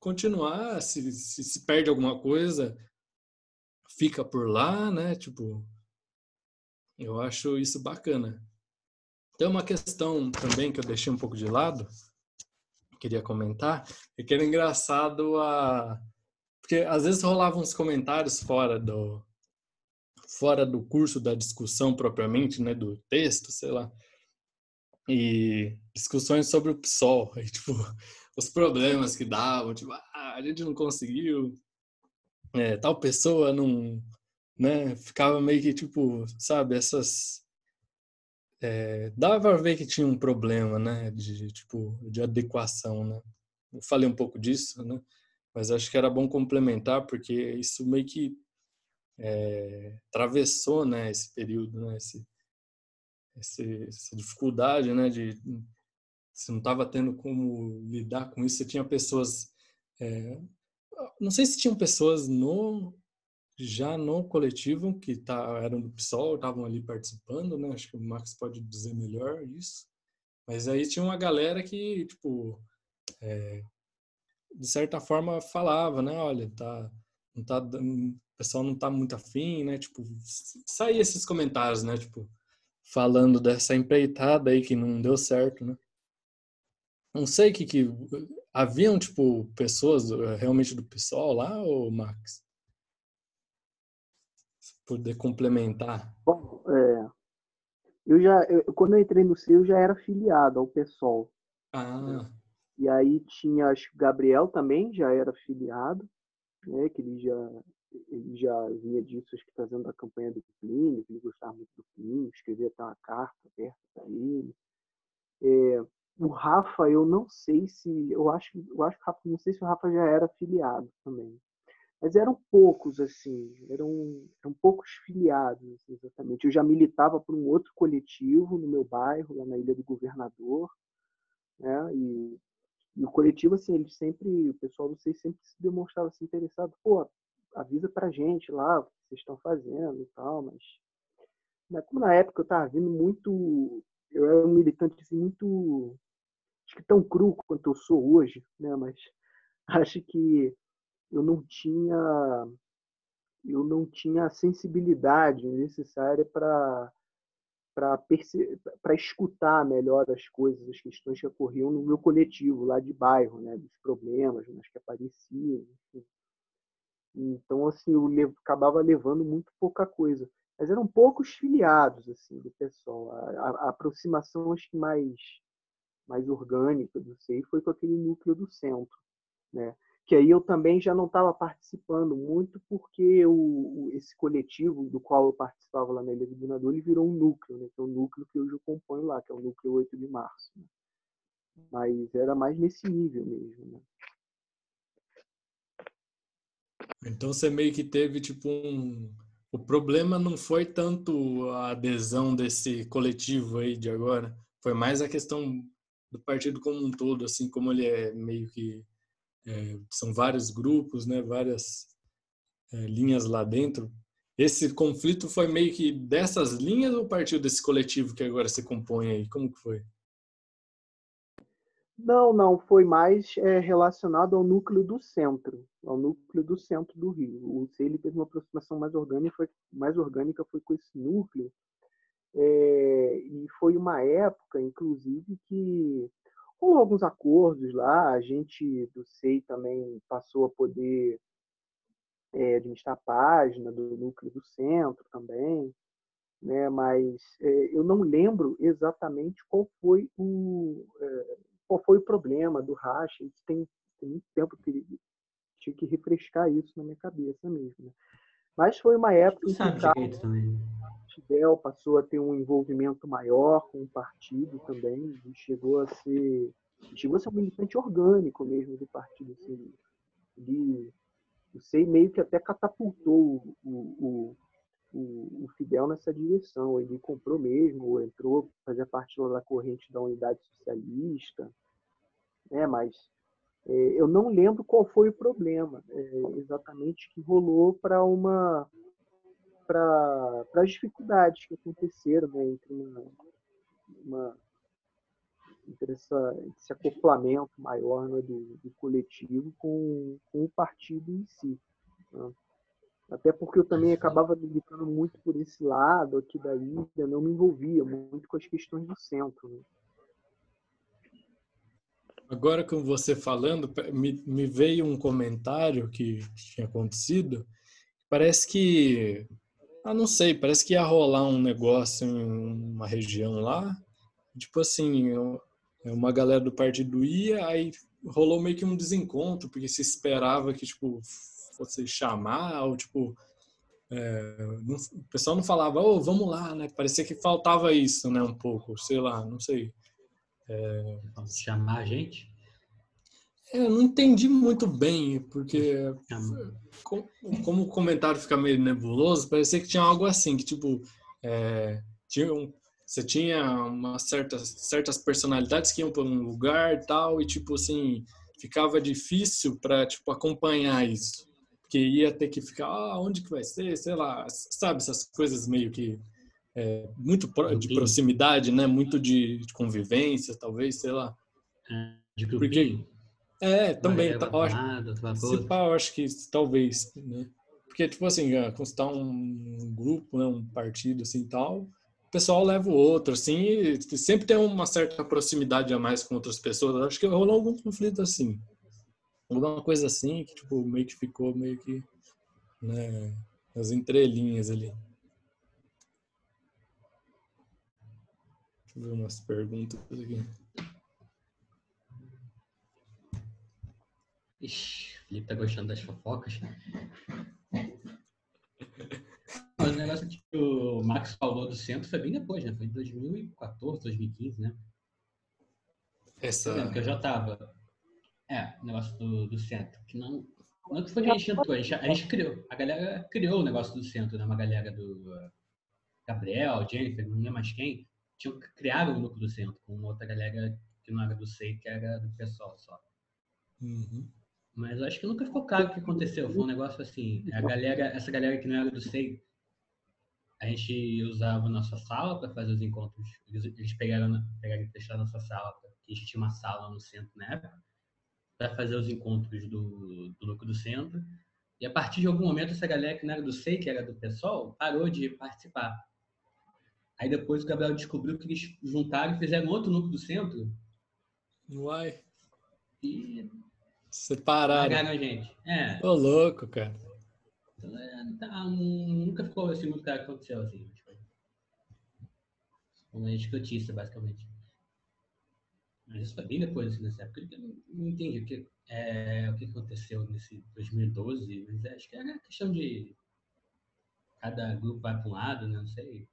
Speaker 3: continuar. Se, se, se perde alguma coisa, fica por lá, né? Tipo, eu acho isso bacana. Tem uma questão também que eu deixei um pouco de lado, queria comentar, é que era engraçado a porque às vezes rolavam uns comentários fora do fora do curso da discussão propriamente, né, do texto, sei lá e discussões sobre o PSOL, tipo, os problemas que davam, tipo, ah, a gente não conseguiu, é, tal pessoa não, né, ficava meio que, tipo, sabe, essas... É, dava para ver que tinha um problema, né, de, tipo, de adequação, né. Eu falei um pouco disso, né, mas acho que era bom complementar, porque isso meio que é, atravessou, né, esse período, né, esse, esse, essa dificuldade, né, de você não estava tendo como lidar com isso, você tinha pessoas, é, não sei se tinham pessoas no já no coletivo que tá, eram do PSOL, estavam ali participando, né? Acho que o Max pode dizer melhor isso. Mas aí tinha uma galera que, tipo, é, de certa forma falava, né? Olha, tá, não tá, o pessoal não tá muito afim, né? Tipo, saía esses comentários, né? Tipo, falando dessa empreitada aí que não deu certo, né? Não sei que que haviam tipo pessoas eh, realmente do pessoal lá ou Max? Se poder complementar.
Speaker 4: Bom, é, eu já eu, quando eu entrei no C eu já era filiado ao pessoal.
Speaker 3: Ah.
Speaker 4: E aí tinha acho que o Gabriel também já era filiado, né? Que ele já ele já vinha disso, acho que fazendo a campanha do Plínio, que ele gostava muito do Plínio, escrevia até uma carta aberta para ele. É, o Rafa, eu não sei se. Eu acho, eu acho que Rafa, não sei se o Rafa já era filiado também. Mas eram poucos, assim, eram, eram poucos filiados, assim, exatamente. Eu já militava por um outro coletivo no meu bairro, lá na Ilha do Governador, né? E, e o coletivo, assim, ele sempre, o pessoal, vocês sempre se demonstrava assim, interessado, pô, avisa pra gente lá o que vocês estão fazendo e tal, mas né, como na época eu estava vindo muito, eu era um militante assim, muito, acho que tão cru quanto eu sou hoje, né, mas acho que eu não tinha eu não tinha a sensibilidade necessária para para escutar melhor as coisas, as questões que ocorriam no meu coletivo lá de bairro, né, dos problemas, mas que apareciam, enfim. Então, assim, eu acabava levando muito pouca coisa. Mas eram poucos filiados, assim, do pessoal. A, a, a aproximação, acho que mais, mais orgânica do SEI foi com aquele núcleo do centro, né? Que aí eu também já não estava participando muito, porque o, esse coletivo do qual eu participava lá na Ilha do Governador, ele virou um núcleo, né? Que é o núcleo que hoje eu componho lá, que é o núcleo 8 de março. Né? Mas era mais nesse nível mesmo, né?
Speaker 3: Então você meio que teve tipo um. O problema não foi tanto a adesão desse coletivo aí de agora, foi mais a questão do partido como um todo, assim como ele é meio que é, são vários grupos, né, várias é, linhas lá dentro. Esse conflito foi meio que dessas linhas ou partiu desse coletivo que agora se compõe aí? Como que foi?
Speaker 4: Não, não, foi mais é, relacionado ao núcleo do centro, ao núcleo do centro do Rio. O CELI teve uma aproximação mais orgânica, foi, mais orgânica foi com esse núcleo, é, e foi uma época, inclusive, que com alguns acordos lá, a gente do SEI também passou a poder é, administrar a página do núcleo do centro também, né? mas é, eu não lembro exatamente qual foi o é, qual foi o problema do racha. Tem, tem muito tempo que tinha que refrescar isso na minha cabeça mesmo. Né? Mas foi uma época em que o Fidel passou a ter um envolvimento maior com o partido também, e chegou a ser chegou a ser um militante orgânico mesmo do partido. Assim, ele, eu sei, meio que até catapultou o, o, o, o Fidel nessa direção. Ele comprou mesmo, entrou, fazia parte da corrente da unidade socialista, né? mas é, eu não lembro qual foi o problema é, exatamente que rolou para uma para as dificuldades que aconteceram né, entre uma, uma entre essa, esse acoplamento maior né, do, do, coletivo com, com o partido em si. Né? Até porque eu também acabava militando muito por esse lado aqui da ilha, não me envolvia muito com as questões do centro. Né?
Speaker 3: Agora, com você falando, me, me veio um comentário que tinha acontecido. Parece que, ah, não sei, parece que ia rolar um negócio em uma região lá. Tipo assim, uma galera do partido ia, aí rolou meio que um desencontro, porque se esperava que, tipo, fosse chamar, ou tipo, é, não, o pessoal não falava, oh, vamos lá, né? Parecia que faltava isso, né? Um pouco, sei lá, não sei.
Speaker 1: É... Chamar a gente?
Speaker 3: É, eu não entendi muito bem, porque como o comentário fica meio nebuloso, parecia que tinha algo assim, que tipo, é, tinha um, você tinha uma certa, certas personalidades que iam para um lugar e tal, e tipo assim, ficava difícil para tipo acompanhar isso porque ia ter que ficar, ah, onde que vai ser, sei lá, sabe, essas coisas meio que é, muito de proximidade, né? Muito de, de, convivência, talvez, sei lá.
Speaker 1: É, de. Porque,
Speaker 3: é, também. Tá, acho, se pá, eu acho que talvez, né? Porque, tipo assim, quando tá um grupo, né, um partido assim tal, o pessoal leva o outro, assim, e sempre tem uma certa proximidade a mais com outras pessoas. Acho que rolou algum conflito assim. Alguma coisa assim, que, tipo, meio que ficou meio que, né, nas entrelinhas ali. Deixa eu ver umas perguntas aqui.
Speaker 1: Ixi, o Felipe tá gostando das fofocas. Mas o negócio que o Max falou do centro foi bem depois, né? Foi em 2014, 2015, né?
Speaker 3: Essa...
Speaker 1: Eu que eu já tava. É, o negócio do, do centro. Que não, não que foi que a gente entrou, a gente, a gente criou. A galera criou o negócio do centro, né? Uma galera do uh, Gabriel, Jennifer, não lembro mais quem. Tinham, criaram o núcleo do centro com outra galera que não era do SEI, que era do pessoal só.
Speaker 3: Uhum.
Speaker 1: Mas acho que nunca ficou claro o que aconteceu. Foi um negócio assim, a galera, essa galera que não era do SEI, a gente usava a nossa sala para fazer os encontros. Eles, eles pegaram, pegaram e fecharam a nossa sala, porque a gente tinha uma sala no centro na época, para fazer os encontros do, do núcleo do centro. E a partir de algum momento, essa galera que não era do SEI, que era do PSOL, parou de participar. Aí depois o Gabriel descobriu que eles juntaram e fizeram outro núcleo do centro.
Speaker 3: Uai.
Speaker 1: E
Speaker 3: Separaram.
Speaker 1: A gente. É.
Speaker 3: Ô, louco, cara.
Speaker 1: Então, é, tá, nunca ficou assim muito claro o que aconteceu, assim. Tipo, uma escrotista, basicamente. Mas isso foi bem depois, assim, nessa época. Eu não entendi o que, é, o que aconteceu nesse 2012, mas acho que era questão de cada grupo vai para um lado, né? Não sei.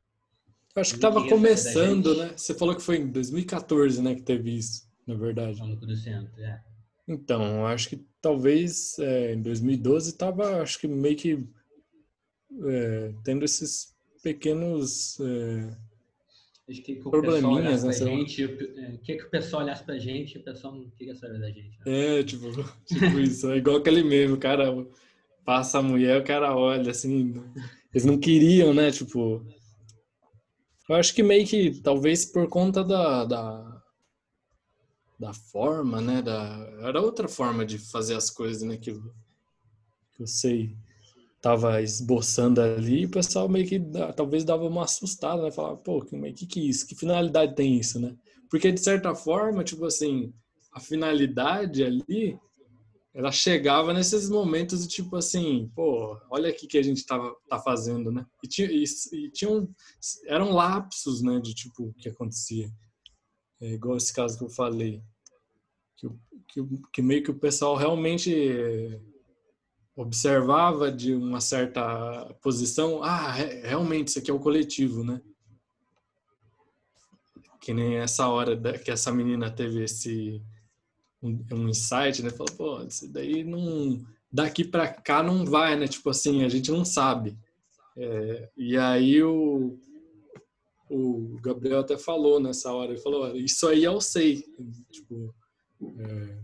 Speaker 3: Eu acho que estava começando, né? Você falou que foi em 2014, né, que teve isso, na verdade.
Speaker 1: No centro, é.
Speaker 3: Então, acho que talvez é, em 2012 estava, acho que meio que é, tendo esses pequenos é,
Speaker 1: que, que probleminhas, né? Gente, é, que, que o pessoal olhasse pra gente e o pessoal não queria saber da gente.
Speaker 3: Né? É, tipo, tipo isso. É igual aquele mesmo, o cara passa a mulher, o cara olha assim. Eles não queriam, né? Tipo. Eu acho que meio que, talvez por conta da, da da forma, né? Da, era outra forma de fazer as coisas, né? Que que eu sei tava esboçando ali e o pessoal meio que talvez dava uma assustada, né? Falava, pô, que, que que é isso? Que finalidade tem isso, né? Porque de certa forma, tipo assim, a finalidade ali, ela chegava nesses momentos de tipo assim, pô, olha aqui que a gente tava, tá fazendo, né? E, tinha, e, e tinham, eram lapsos, né, de tipo, o que acontecia. É igual esse caso que eu falei. Que, que, que meio que o pessoal realmente observava de uma certa posição, ah, realmente isso aqui é o coletivo, né? Que nem essa hora que essa menina teve esse um, um insight, né? Falou, pô, isso daí não daqui para cá não vai, né? Tipo assim, a gente não sabe. É, e aí o o Gabriel até falou nessa hora, ele falou, isso aí eu sei, tipo, é,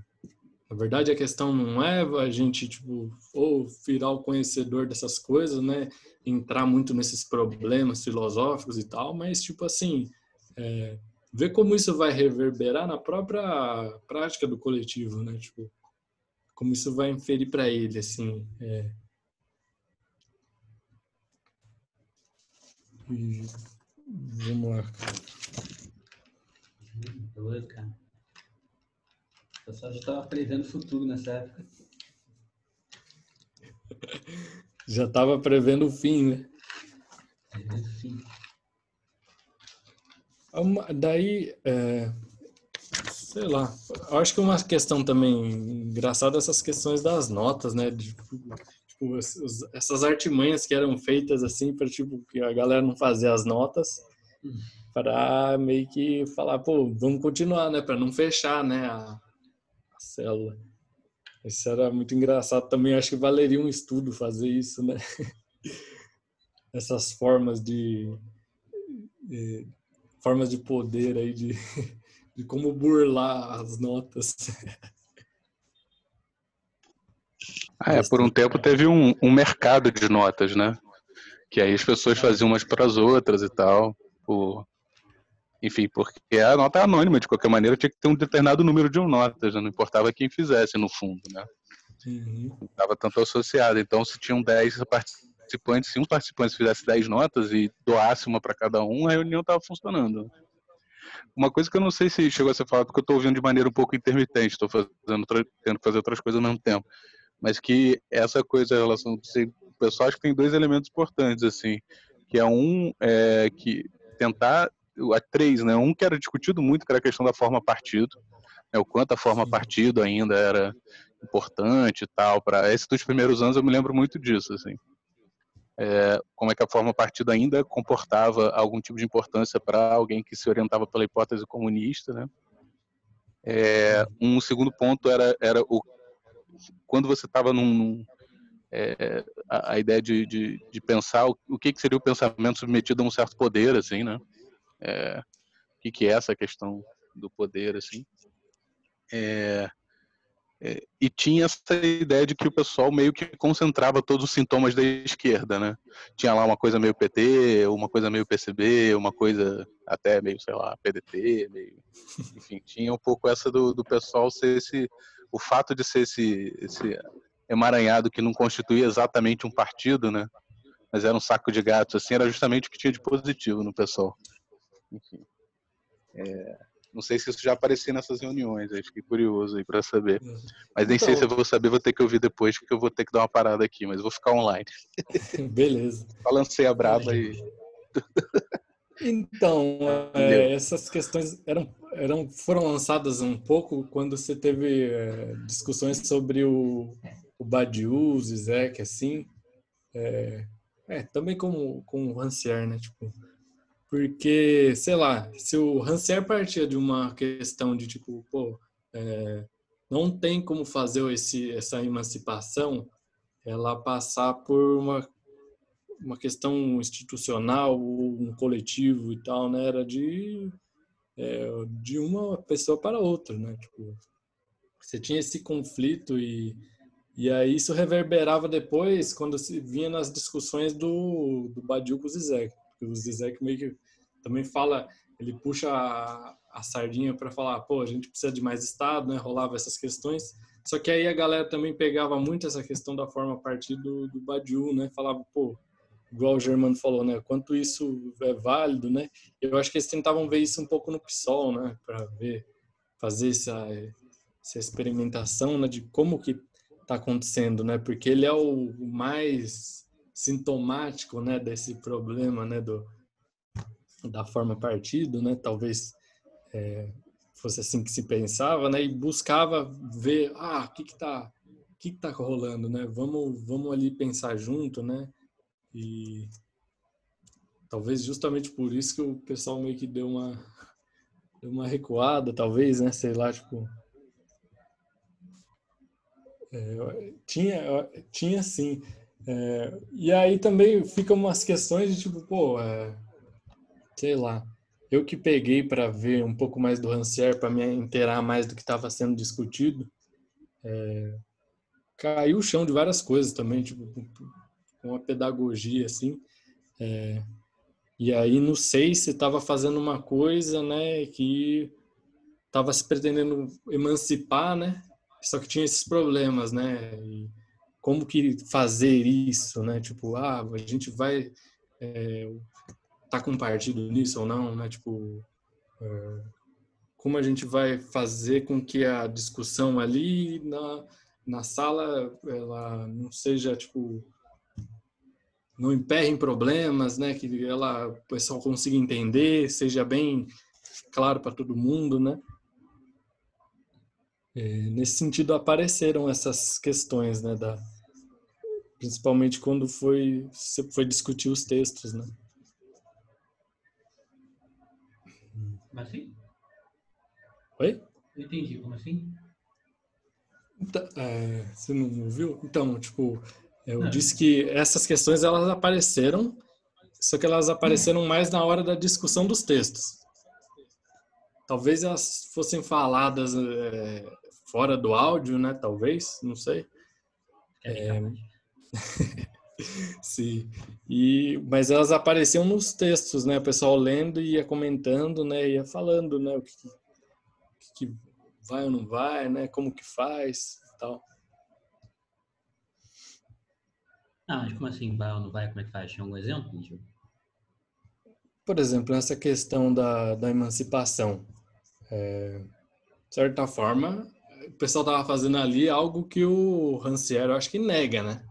Speaker 3: na verdade a questão não é a gente, tipo, ou virar o conhecedor dessas coisas, né, entrar muito nesses problemas filosóficos e tal, mas, tipo assim, é, ver como isso vai reverberar na própria prática do coletivo, né, tipo, como isso vai inferir para ele, assim, é, e Vamos lá.
Speaker 1: Doido, cara. O pessoal já estava prevendo o futuro nessa época.
Speaker 3: Já estava prevendo o fim, né?
Speaker 1: Prevendo o fim.
Speaker 3: Uma, daí, é, sei lá, acho que uma questão também engraçada é essas questões das notas, né? De, tipo, essas artimanhas que eram feitas assim para tipo que a galera não fazer as notas para meio que falar, pô, vamos continuar, né, para não fechar, né, a, a célula. Isso era muito engraçado também, acho que valeria um estudo fazer isso, né? Essas formas de, de formas de poder aí de, de como burlar as notas.
Speaker 7: Ah, é, por um tempo teve um, um mercado de notas, né? Que aí as pessoas faziam umas para as outras e tal. Por... Enfim, porque a nota é anônima, de qualquer maneira, tinha que ter um determinado número de notas, não importava quem fizesse, no fundo, né? Uhum. Não estava tanto associado. Então, se tinham 10 participantes, se um participante fizesse 10 notas e doasse uma para cada um, a reunião estava funcionando. Uma coisa que eu não sei se chegou a ser falado, porque eu estou ouvindo de maneira um pouco intermitente, estou fazendo, tendo que fazer outras coisas ao mesmo tempo, mas que essa coisa em relação ao pessoal, acho que tem dois elementos importantes, assim, que é um, é, que tentar, a três, né, um que era discutido muito, que era a questão da forma partido, né, o quanto a forma partido ainda era importante e tal, para esses dos primeiros anos eu me lembro muito disso, assim. É, como é que a forma partido ainda comportava algum tipo de importância para alguém que se orientava pela hipótese comunista, né? É, um segundo ponto era, era o quando você estava num, num é, a, a, ideia de, de, de pensar o, o, que, que seria o pensamento submetido a um certo poder, assim, né? É, o que, que é essa questão do poder, assim? É, é, e tinha essa ideia de que o pessoal meio que concentrava todos os sintomas da esquerda, né? Tinha lá uma coisa meio PT, uma coisa meio PCB, uma coisa até meio, sei lá, PDT, meio... enfim, tinha um pouco essa do, do pessoal ser esse, o fato de ser esse, esse emaranhado que não constituía exatamente um partido, né? Mas era um saco de gatos, assim, era justamente o que tinha de positivo no pessoal. Enfim. É... Não sei se isso já aparecia nessas reuniões, aí fiquei curioso aí para saber. Uhum. Mas nem então, sei se eu vou saber, vou ter que ouvir depois, porque eu vou ter que dar uma parada aqui, mas vou ficar online.
Speaker 3: Beleza.
Speaker 7: Balancei a brava e.
Speaker 3: Então, é, essas questões eram, eram, foram lançadas um pouco quando você teve é, discussões sobre o, o Badiou, o Zizek, assim. É, é, também com, com o Rancière, né? Tipo, porque, sei lá, se o Rancière partia de uma questão de tipo, pô, é, não tem como fazer esse, essa emancipação ela passar por uma, uma questão institucional, um coletivo e tal, né? Era de, é, de uma pessoa para outra, né? Tipo, você tinha esse conflito e, e aí isso reverberava depois quando se vinha nas discussões do, do Badiou com o Zizek o Zizek meio que também fala, ele puxa a, a sardinha para falar, pô, a gente precisa de mais Estado, né? Rolava essas questões. Só que aí a galera também pegava muito essa questão da forma a partir do, do Badiou, né? Falava, pô, igual o Germano falou, né? Quanto isso é válido, né? Eu acho que eles tentavam ver isso um pouco no PSOL, né? Para ver, fazer essa, essa experimentação, né? De como que está acontecendo, né? Porque ele é o mais sintomático, né? Desse problema, né? Do, da forma partido, né? Talvez é, fosse assim que se pensava, né? E buscava ver, ah, o que que tá, o que que tá rolando, né? Vamos, vamos ali pensar junto, né? E talvez justamente por isso que o pessoal meio que deu uma deu uma recuada, talvez, né? Sei lá, tipo é, tinha tinha sim. É, e aí também ficam umas questões de tipo, pô, é, sei lá. Eu que peguei para ver um pouco mais do Rancière, para me inteirar mais do que estava sendo discutido, é, caiu o chão de várias coisas também, tipo, com a pedagogia, assim. É, e aí, não sei se estava fazendo uma coisa, né, que estava se pretendendo emancipar, né, só que tinha esses problemas, né, e como que fazer isso, né, tipo, ah, a gente vai... É, tá com partido nisso ou não, né? Tipo, é, como a gente vai fazer com que a discussão ali na, na sala ela não seja tipo não emperre em problemas, né? Que ela o pessoal consiga entender, seja bem claro para todo mundo, né? É, nesse sentido apareceram essas questões, né? Da, principalmente quando foi foi discutir os textos, né?
Speaker 1: Como assim?
Speaker 3: Oi?
Speaker 1: Entendi, como assim?
Speaker 3: Então, é, você não ouviu? Então, tipo, eu não. disse que essas questões elas apareceram, só que elas apareceram mais na hora da discussão dos textos. Talvez elas fossem faladas é, fora do áudio, né? Talvez, não sei.
Speaker 1: É,
Speaker 3: Sim. E, mas elas apareciam nos textos, né? O pessoal lendo e ia comentando, né? Ia falando, né? O que, que vai ou não vai, né? Como que faz e tal.
Speaker 1: Ah, mas como assim vai ou não vai? Como é que faz? Tinha algum exemplo?
Speaker 3: Por exemplo, essa questão da, da emancipação. É, de certa forma, o pessoal estava fazendo ali algo que o Rancière, eu acho que nega, né?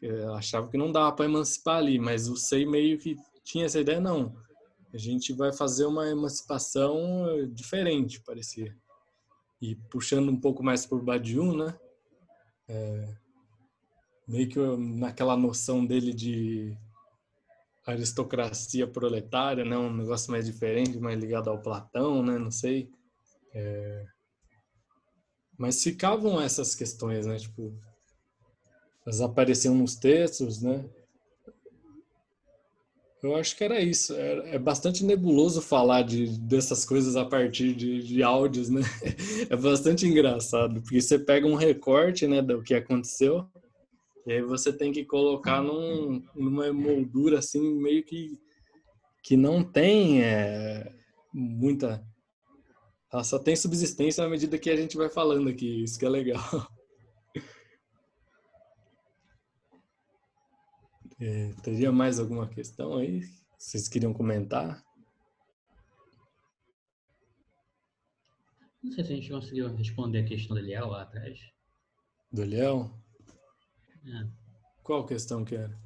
Speaker 3: Eu achava que não dava para emancipar ali, mas o Sei meio que tinha essa ideia, não. A gente vai fazer uma emancipação diferente, parecia. E puxando um pouco mais por Badiou, né? É, meio que naquela noção dele de aristocracia proletária, né? Um negócio mais diferente, mais ligado ao Platão, né? Não sei. É... Mas ficavam essas questões, né? Tipo, elas apareciam nos textos, né? Eu acho que era isso. É, é bastante nebuloso falar de, dessas coisas a partir de, de áudios, né? É bastante engraçado, porque você pega um recorte, né, do que aconteceu, e aí você tem que colocar num, numa moldura assim, meio que, que não tem é, muita. Ela só tem subsistência à medida que a gente vai falando aqui, isso que é legal. É, teria mais alguma questão aí? Vocês queriam comentar?
Speaker 1: Não sei se a gente conseguiu responder a questão do Eliel lá atrás.
Speaker 3: Do Eliel?
Speaker 1: É.
Speaker 3: Qual questão que era?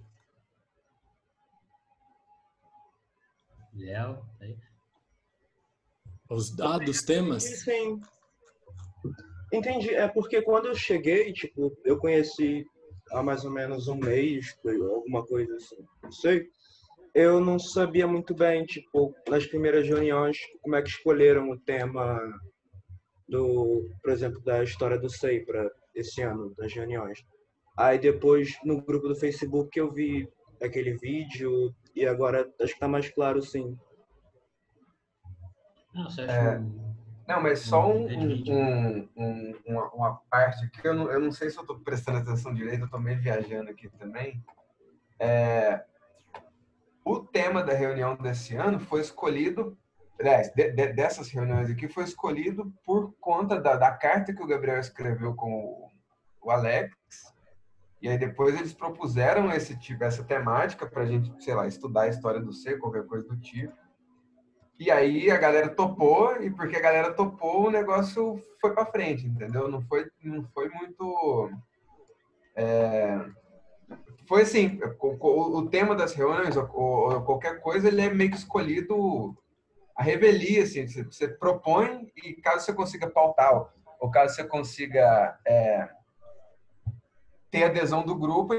Speaker 1: Eliel, aí.
Speaker 3: Os dados, temas?
Speaker 6: Sim. Entendi. É porque quando eu cheguei, tipo, eu conheci há mais ou menos um mês, alguma coisa assim, não sei. Eu não sabia muito bem, tipo, nas primeiras reuniões, como é que escolheram o tema do, por exemplo, da história do SEI para esse ano, das reuniões. Aí depois, no grupo do Facebook, eu vi aquele vídeo e agora acho que está mais claro, sim.
Speaker 1: Não,
Speaker 5: É. Não, mas só um, um, um, uma, uma parte aqui, eu não, eu não sei se eu estou prestando atenção direito, eu estou meio viajando aqui também. É, o tema da reunião desse ano foi escolhido, aliás, de- de- dessas reuniões aqui, foi escolhido por conta da, da carta que o Gabriel escreveu com o, o Alex. E aí depois eles propuseram esse tipo, essa temática para a gente, sei lá, estudar a história do C, qualquer coisa do tipo. E aí a galera topou, e porque a galera topou, o negócio foi para frente, entendeu? Não foi, não foi muito. é, Foi assim, o, o- tema das reuniões, ou, ou qualquer coisa, ele é meio que escolhido a revelia, assim, você, você propõe e caso você consiga pautar, ou caso você consiga é, ter adesão do grupo,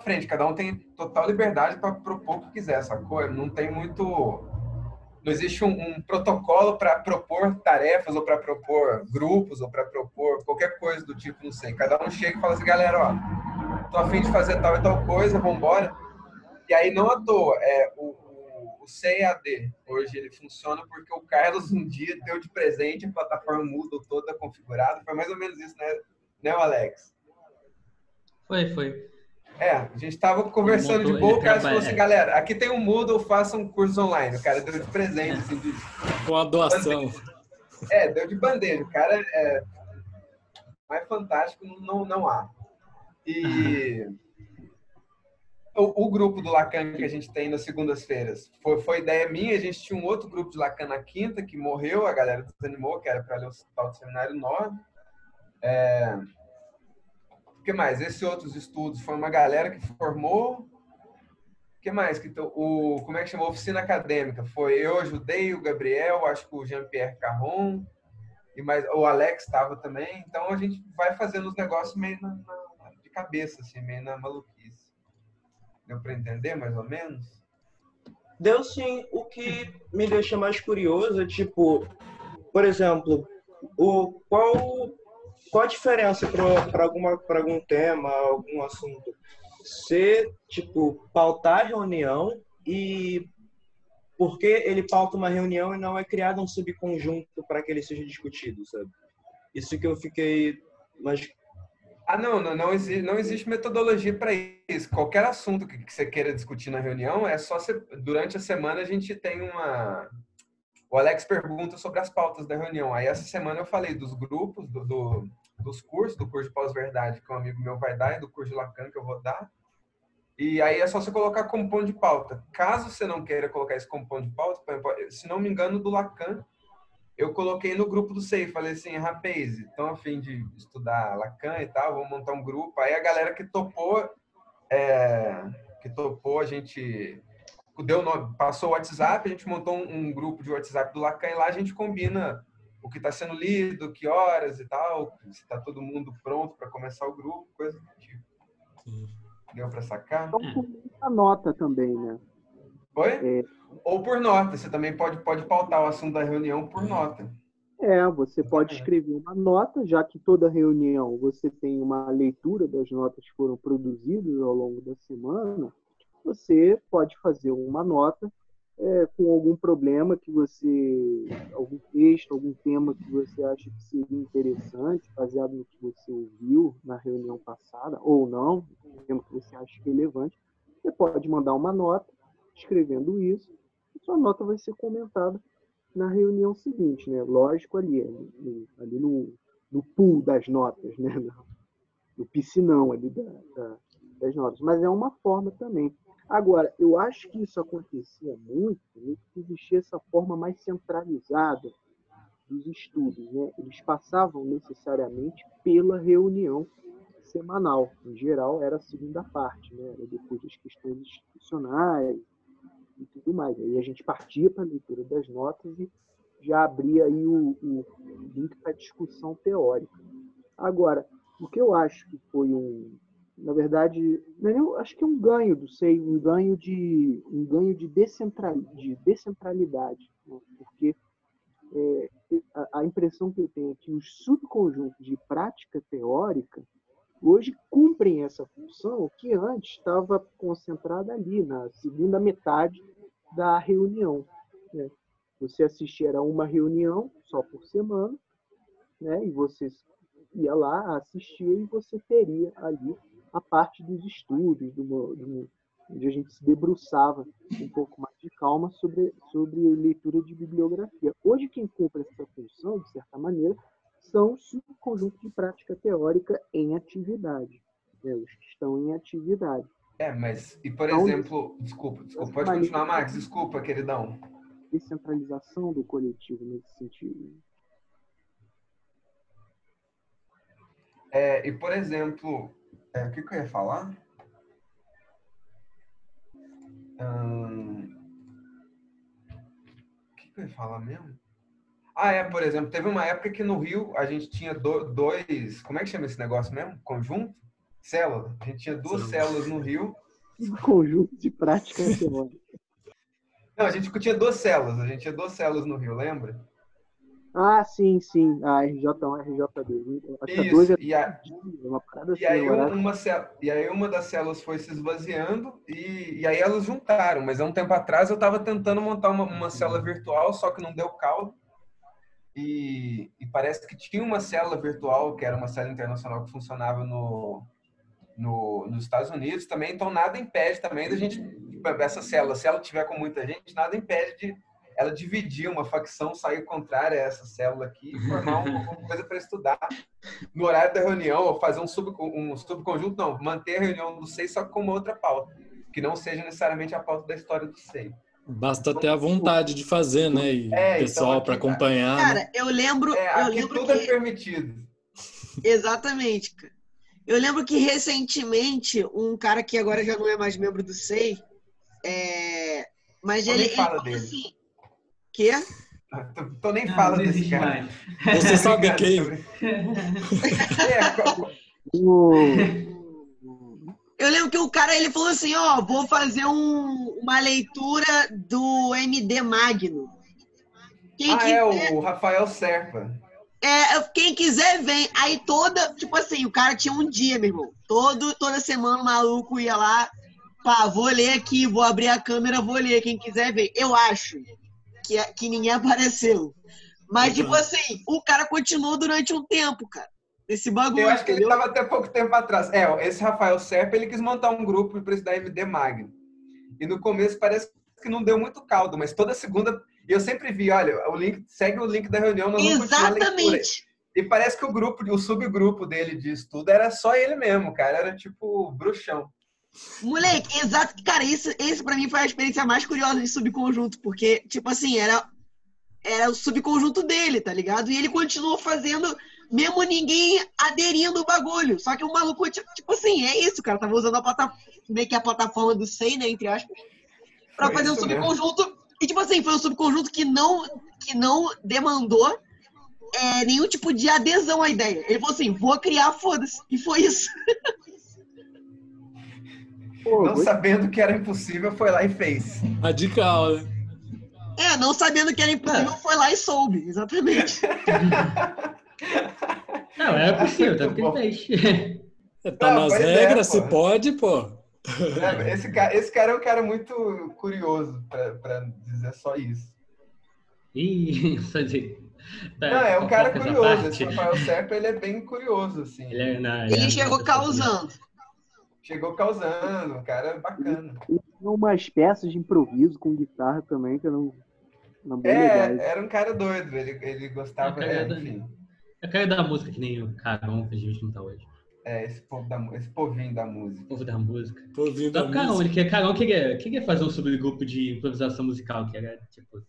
Speaker 5: frente, cada um tem total liberdade para propor o que quiser, sacou? Não tem muito não existe um, um protocolo para propor tarefas ou para propor grupos ou para propor qualquer coisa do tipo, não sei. Cada um chega e fala assim, galera, ó, tô a fim de fazer tal e tal coisa, vambora. E aí não à toa, é o, o, o CEAD hoje ele funciona porque o Carlos um dia deu de presente a plataforma Moodle toda configurada, foi mais ou menos isso, né, né Alex?
Speaker 1: Foi, foi.
Speaker 5: É, a gente tava conversando de boa, o cara falou assim, galera, aqui tem um Moodle, faça um curso online. O cara deu de presente, assim, de,
Speaker 3: Com a doação.
Speaker 5: É, deu de bandeja. O cara é mais fantástico, não, não há. E o, o grupo do Lacan que a gente tem nas segundas-feiras foi, foi ideia minha. A gente tinha um outro grupo de Lacan na quinta que morreu, a galera desanimou, que era para ler o tal do Seminário 9. É... Que mais? Esses outros estudos foi uma galera que formou. O que mais? Que o, como é que chamou? Oficina acadêmica. Foi eu ajudei o Gabriel, acho que o Jean-Pierre Carron, e mais, o Alex estava também. Então a gente vai fazendo os negócios meio na, na- de cabeça, assim, meio na maluquice. Deu para entender mais ou menos?
Speaker 6: Deu sim. O que me deixa mais curioso é, tipo, por exemplo, o, qual, qual a diferença para alguma para algum tema, algum assunto? Ser, tipo, pautar reunião e por que ele pauta uma reunião e não é criado um subconjunto para que ele seja discutido, sabe? Isso que eu fiquei. Mas
Speaker 5: Ah, não, não, não, existe, não existe metodologia para isso. Qualquer assunto que, você queira discutir na reunião, é só você, durante a semana a gente tem uma. O Alex pergunta sobre as pautas da reunião. Aí essa semana eu falei dos grupos, do, do dos cursos, do curso de pós-verdade que um amigo meu vai dar e do curso de Lacan que eu vou dar. E aí é só você colocar como ponto de pauta. Caso você não queira colocar isso como ponto de pauta, se não me engano, do Lacan, eu coloquei no grupo do SEI, falei assim, rapaz, estão a fim de estudar Lacan e tal, vamos montar um grupo. Aí a galera que topou, é, que topou, a gente deu nome, passou o WhatsApp, a gente montou um, um, grupo de WhatsApp do Lacan e lá a gente combina o que está sendo lido, que horas e tal, se está todo mundo pronto para começar o grupo, coisa do tipo. Deu para sacar?
Speaker 4: Então, a nota também, né?
Speaker 5: Oi? É, ou por nota. Você também pode, pode pautar o assunto da reunião por nota.
Speaker 4: É, você pode escrever uma nota, já que toda reunião você tem uma leitura das notas que foram produzidas ao longo da semana, você pode fazer uma nota é, com algum problema que você, algum texto, algum tema que você acha que seria interessante, baseado no que você ouviu na reunião passada, ou não, um tema que você acha relevante, você pode mandar uma nota escrevendo isso sua nota vai ser comentada na reunião seguinte, né? Lógico, ali, ali no, no pool das notas, né? No piscinão ali da, da, das notas. Mas é uma forma também. Agora, eu acho que isso acontecia muito, né? que existia essa forma mais centralizada dos estudos. Né? Eles passavam necessariamente pela reunião semanal. Em geral, era a segunda parte, né? Era depois das questões institucionais, e tudo mais. Aí a gente partia para a leitura das notas e já abria aí o, o link para discussão teórica. Agora, o que eu acho que foi um, na verdade, eu acho que é um ganho do SEI, um ganho de um ganho de, de descentralidade, né? porque é, a, a, impressão que eu tenho é que os subconjuntos de prática teórica hoje cumprem essa função que antes estava concentrada ali, na segunda metade da reunião. Né? Você assistia a uma reunião só por semana, né? e você ia lá, assistia e você teria ali a parte dos estudos, do, do, onde a gente se debruçava um pouco mais de calma sobre, sobre leitura de bibliografia. Hoje, quem cumpre essa função, de certa maneira, são subconjuntos de prática teórica em atividade, né, os que estão em atividade.
Speaker 5: É, mas, e por então, exemplo, desculpa, desculpa, pode continuar, Max, desculpa, queridão.
Speaker 4: Descentralização do coletivo nesse sentido.
Speaker 5: É, e, por exemplo, é, o que, que eu ia falar? Hum, o que, que eu ia falar mesmo? Ah, é, por exemplo, teve uma época que no Rio a gente tinha do, dois. Como é que chama esse negócio mesmo? Conjunto? Célula. A gente tinha duas Sim. células no Rio.
Speaker 4: Conjunto de prática
Speaker 5: Não, a gente tinha duas células. A gente tinha duas células no Rio, lembra?
Speaker 4: Ah, sim, sim. A RJ1 RJ2.
Speaker 5: Acho Isso, dois é e, a, uma parada e, assim, aí uma, e aí uma das células foi se esvaziando e, e aí elas juntaram. Mas há um tempo atrás eu estava tentando montar uma, uma célula virtual, só que não deu caldo. E, e, parece que tinha uma célula virtual, que era uma célula internacional que funcionava no, no, nos Estados Unidos também, então nada impede também da gente, tipo, essa célula, se ela tiver com muita gente, nada impede de ela dividir uma facção, sair contrária a essa célula aqui e formar uma coisa para estudar no horário da reunião, ou fazer um, sub, um subconjunto, não, manter a reunião do SEI só com uma outra pauta, que não seja necessariamente a pauta da história do SEI.
Speaker 3: Basta ter a vontade de fazer, né? E é, então pessoal então para acompanhar.
Speaker 2: Cara, né? eu lembro.
Speaker 5: É,
Speaker 2: eu lembro
Speaker 5: tudo
Speaker 2: que...
Speaker 5: é permitido.
Speaker 2: Exatamente. Eu lembro que recentemente um cara que agora já não é mais membro do SEI, é... mas ele,
Speaker 5: ele fala dele. assim.
Speaker 2: Quê?
Speaker 5: Tô, tô nem fala desse cara.
Speaker 3: Mais. Você sabe quem?
Speaker 2: é, eu lembro que o cara ele falou assim, ó, vou fazer um, uma leitura do MD Magno.
Speaker 5: Quem ah, quiser, é o Rafael Serpa.
Speaker 2: É, quem quiser vem. Aí toda, tipo assim, o cara tinha um dia, meu irmão. Todo, toda semana o maluco ia lá, pá, vou ler aqui, vou abrir a câmera, vou ler. Quem quiser vem. Eu acho que, que ninguém apareceu. Mas, tipo assim, o cara continuou durante um tempo, cara. desse bagulho.
Speaker 5: Eu acho que ele estava até pouco tempo atrás. É, esse Rafael Serpa, ele quis montar um grupo para da MD Magno. E no começo parece que não deu muito caldo, mas toda segunda eu sempre vi, olha, o link segue o link da reunião, nós
Speaker 2: Exatamente.
Speaker 5: E parece que o grupo, o subgrupo dele de estudo era só ele mesmo, cara, era tipo bruxão.
Speaker 2: Moleque, exato. Cara, isso, esse pra mim foi a experiência mais curiosa de subconjunto, porque, tipo assim, era, era o subconjunto dele, tá ligado? E ele continuou fazendo, mesmo ninguém aderindo o bagulho. Só que o maluco, tipo, tipo assim, é isso, cara. Tava usando a plataforma, meio que a plataforma do SEI, né, entre aspas, pra foi fazer um subconjunto. Mesmo. E, tipo assim, foi um subconjunto que não, que não demandou é, nenhum tipo de adesão à ideia. Ele falou assim, vou criar, foda-se. E foi isso.
Speaker 5: Pô, não sabendo que era impossível, foi lá e fez.
Speaker 3: Radical, né?
Speaker 2: É, não sabendo que era impossível, foi lá e soube, exatamente.
Speaker 1: não, era possível, tanto que ele fez.
Speaker 3: Tá não, nas é, regras, é, se pode, pô.
Speaker 5: É, esse, cara, esse cara é um cara muito curioso, pra, pra dizer só isso.
Speaker 1: Ih, só dizer.
Speaker 5: Tá, não, é um cara curioso. Esse Rafael Serpa, ele é bem curioso, assim.
Speaker 2: Ele, é, não, ele, ele chegou causando
Speaker 5: chegou causando, um cara bacana.
Speaker 4: E tinha umas peças de improviso com guitarra também, que eram,
Speaker 5: eram bem é, legais. era um cara doido, ele, ele gostava, é,
Speaker 1: é, enfim. É cara da música que nem o Carão que a gente não tá hoje.
Speaker 5: É, esse, povo da, esse povinho da música.
Speaker 1: Povo da música.
Speaker 3: Povinho da
Speaker 1: Carão, música. Ele quer, Carão queria, queria fazer um subgrupo de improvisação musical, que era tipo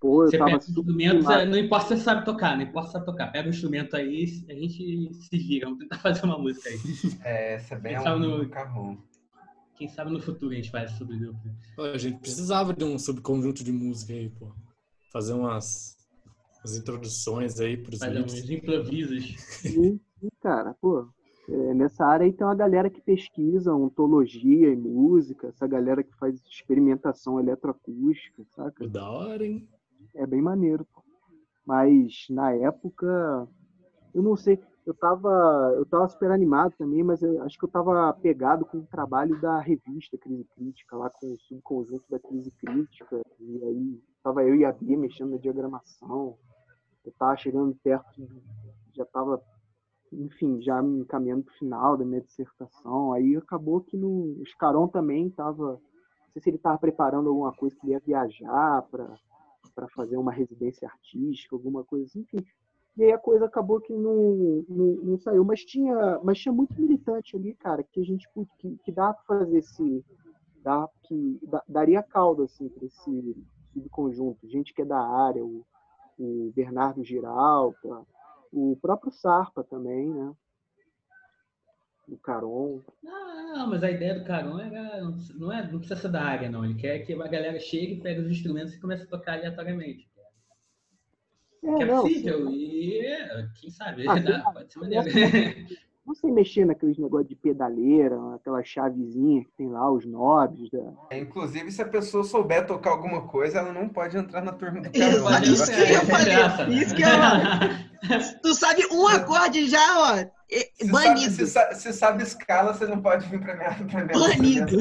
Speaker 1: Pô, você pega instrumentos, não importa se você sabe tocar, não importa se você sabe tocar. Pega o instrumento aí, a gente se gira, vamos tentar fazer uma música aí.
Speaker 5: É, essa é bem Quem é um no... carrão.
Speaker 1: Quem sabe no futuro a gente faz subgrupo.
Speaker 3: A gente precisava de um subconjunto de música aí, pô. Fazer umas, umas introduções aí pros
Speaker 1: Fazer uns improvisos.
Speaker 4: Sim, cara, pô. É, nessa área aí tem uma galera que pesquisa ontologia e música, essa galera que faz experimentação eletroacústica, saca?
Speaker 3: Da hora, hein?
Speaker 4: É bem maneiro. Mas na época, eu não sei, eu tava, eu tava super animado também, mas acho que eu tava pegado com o trabalho da revista Crise Crítica, lá com o subconjunto da Crise Crítica, e aí tava eu e a Bia mexendo na diagramação, eu tava chegando perto, já tava, enfim, já me encaminhando pro final da minha dissertação, aí acabou que no o Scaron também tava, não sei se ele tava preparando alguma coisa que ele ia viajar para para fazer uma residência artística, alguma coisa assim, enfim. E aí a coisa acabou que não, não, não, saiu, mas tinha, mas tinha muito militante ali, cara, que a gente que, que dá para fazer esse, dá que dá, daria caldo assim para esse subconjunto, gente que é da área, o, o Bernardo Giralta, o próprio Sarpa também, né? Do Caron.
Speaker 1: Não, não, mas a ideia do Caron era, não, é, não precisa ser da área, não. Ele quer que a galera chegue, pegue os instrumentos e comece a tocar aleatoriamente. É, que é não, possível. Sim. E quem sabe, ah, dá, pode ser maneiro.
Speaker 4: Não sei mexer naqueles negócios de pedaleira, aquela chavezinha que tem lá, os knobs. Da...
Speaker 5: É, inclusive, se a pessoa souber tocar alguma coisa, ela não pode entrar na turma do Caron.
Speaker 2: Isso, isso que eu ia falar. Isso que eu... tu sabe um acorde já, ó
Speaker 5: se Banido. Sabe, se, sabe, se, sabe escala, você não pode vir para minha, pra minha
Speaker 2: Banido.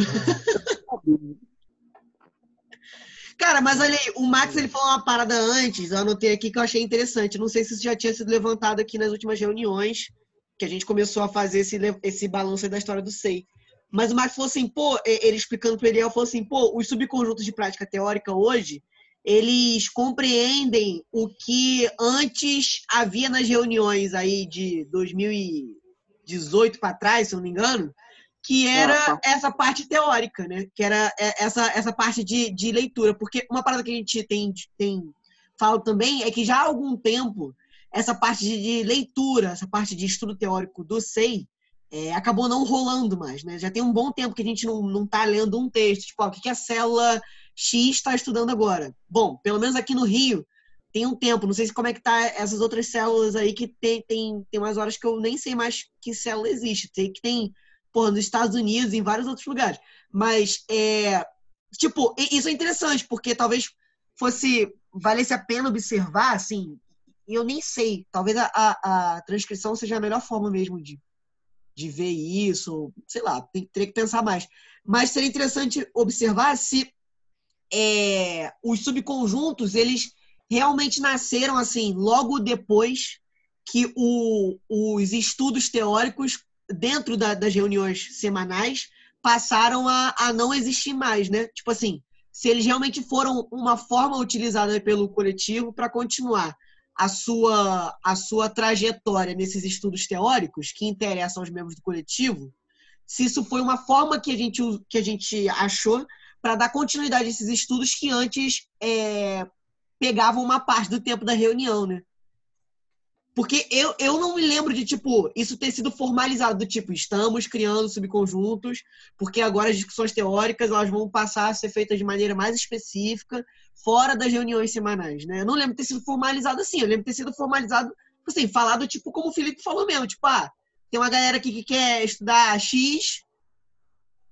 Speaker 2: Cara, mas olha aí, o Max ele falou uma parada antes, eu anotei aqui que eu achei interessante. Não sei se isso já tinha sido levantado aqui nas últimas reuniões, que a gente começou a fazer esse, esse balanço da história do SEI. Mas o Max falou assim, pô, ele explicando para ele, ele falou assim, pô, os subconjuntos de prática teórica hoje, eles compreendem o que antes havia nas reuniões aí de 2018 para trás, se eu não me engano, que era essa parte teórica, né? Que era é, essa, essa parte de, de leitura. Porque uma parada que a gente tem, tem falado também é que já há algum tempo essa parte de, leitura, essa parte de estudo teórico do SEI, é, acabou não rolando mais, né? Já tem um bom tempo que a gente não, não tá lendo um texto, tipo, ó, o que, que a célula X está estudando agora. Bom, pelo menos aqui no Rio tem um tempo. Não sei se como é que tá essas outras células aí que tem, tem, tem umas horas que eu nem sei mais que célula existe. Sei que tem, porra, nos Estados Unidos, em vários outros lugares. Mas, é, tipo, isso é interessante, porque talvez fosse, valesse a pena observar, assim, eu nem sei, talvez a, a, a transcrição seja a melhor forma mesmo de, de ver isso, sei lá, teria que pensar mais. Mas seria interessante observar se é, os subconjuntos, eles realmente nasceram assim, logo depois que o, os estudos teóricos dentro da, das reuniões semanais passaram a, a não existir mais, né? Tipo assim, se eles realmente foram uma forma utilizada pelo coletivo para continuar a sua, a sua trajetória nesses estudos teóricos que interessam aos membros do coletivo, se isso foi uma forma que a gente, que a gente achou para dar continuidade a esses estudos que antes é, pegavam uma parte do tempo da reunião, né? Porque eu, eu não me lembro de, tipo, isso ter sido formalizado, do tipo, estamos criando subconjuntos, porque agora as discussões teóricas elas vão passar a ser feitas de maneira mais específica, fora das reuniões semanais, né? Eu não lembro de ter sido formalizado assim, eu lembro de ter sido formalizado, assim, falado, tipo, como o Felipe falou mesmo, tipo, ah, tem uma galera aqui que quer estudar X,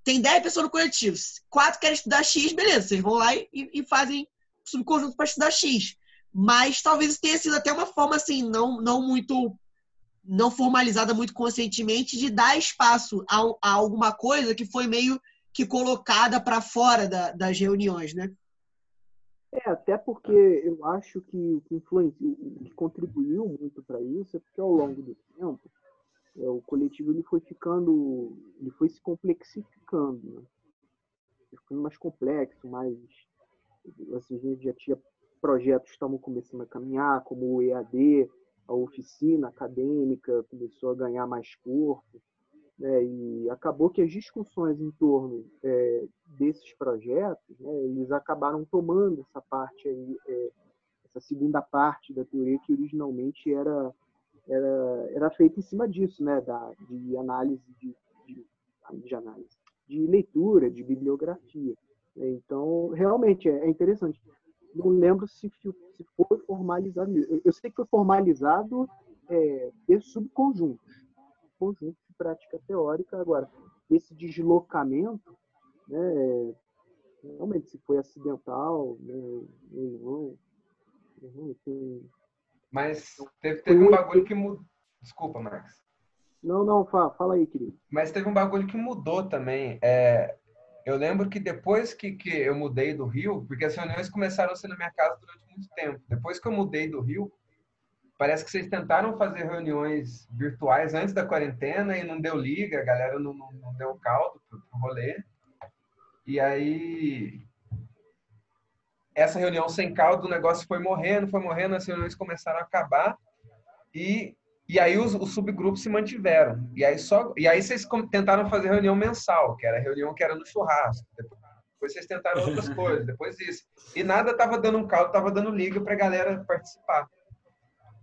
Speaker 2: tem 10 pessoas no coletivo, quatro querem estudar X, beleza, vocês vão lá e, e fazem subconjunto para estudar X. Mas talvez tenha sido até uma forma assim, não, não muito não formalizada muito conscientemente de dar espaço a, a alguma coisa que foi meio que colocada para fora da, das reuniões, né?
Speaker 4: É, até porque eu acho que o que influenciou, o que contribuiu muito para isso é porque ao longo do tempo o coletivo ele foi ficando, ele foi se complexificando, né? ficando mais complexo, mais assim, a gente já tinha projetos que estavam começando a caminhar, como o EAD, a oficina acadêmica começou a ganhar mais corpo, né, e acabou que as discussões em torno é, desses projetos, né, eles acabaram tomando essa parte aí, é, essa segunda parte da teoria que originalmente era era, era feita em cima disso, né, da, de análise de, de, de análise, de leitura, de bibliografia. Então, realmente é interessante não lembro se, se foi formalizado. Eu, eu sei que foi formalizado é, esse subconjunto, conjunto de prática teórica. Agora, esse deslocamento, né, realmente, se foi acidental, né, ou
Speaker 5: não, tem... Mas teve, teve um bagulho que mudou. Desculpa, Max.
Speaker 4: Não, não, fala, fala aí, querido.
Speaker 5: Mas teve um bagulho que mudou também. É, eu lembro que depois que, que eu mudei do Rio, porque as reuniões começaram a ser na minha casa durante muito tempo. Depois que eu mudei do Rio, parece que vocês tentaram fazer reuniões virtuais antes da quarentena e não deu liga, a galera não, não, não deu caldo pro, pro rolê. E aí, essa reunião sem caldo, o negócio foi morrendo, foi morrendo, as reuniões começaram a acabar. E e aí os, os, subgrupos se mantiveram. E aí só e aí vocês tentaram fazer reunião mensal, que era reunião que era no churrasco. Depois vocês tentaram outras coisas, depois isso. E nada tava dando um caldo, tava dando liga para a galera participar.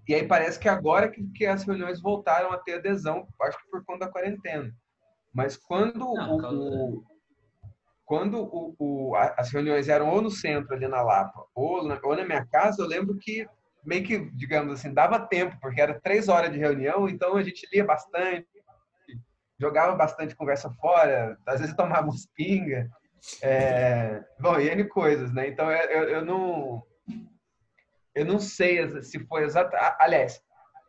Speaker 5: E aí parece que agora que, que, as reuniões voltaram a ter adesão, acho que por conta da quarentena. Mas quando Não, o, o quando o, o, as reuniões eram ou no centro ali na Lapa ou na, ou na minha casa, eu lembro que meio que, digamos assim, dava tempo, porque era três horas de reunião, então a gente lia bastante, jogava bastante conversa fora, às vezes tomava uns pinga. É, bom, e N coisas, né? Então eu, eu não. Eu não sei se foi exato. Aliás,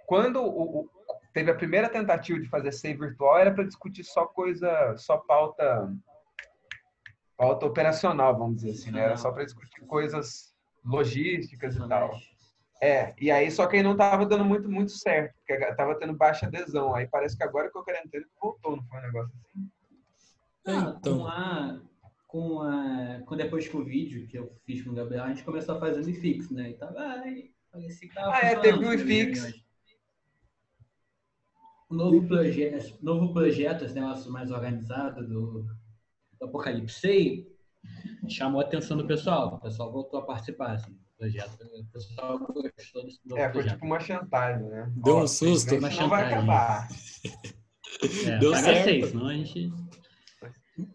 Speaker 5: quando o, teve a primeira tentativa de fazer SEI virtual, era para discutir só coisa, só pauta, pauta operacional, vamos dizer assim, né? Era só para discutir coisas logísticas e tal. É, e aí só que aí não tava dando muito, muito certo, porque tava tendo baixa adesão. Aí parece que agora que eu quero entender, voltou, não foi um negócio assim?
Speaker 1: Ah, então. com, a, com, a, com depois que o vídeo que eu fiz com o Gabriel, a gente começou a fazer o IFIX, né? E tava, ai, parecia que tava
Speaker 5: Ah, é, teve o IFIX.
Speaker 1: O novo projeto, novo projeto, esse negócio mais organizado do, do Apocalipse, chamou a atenção do pessoal. O pessoal voltou a participar, assim projeto. O pessoal gostou desse
Speaker 5: novo É, foi
Speaker 1: projeto.
Speaker 5: tipo uma chantagem, né?
Speaker 3: Deu um susto.
Speaker 5: Uma não vai acabar.
Speaker 1: É, Deu certo. Seis, senão a gente...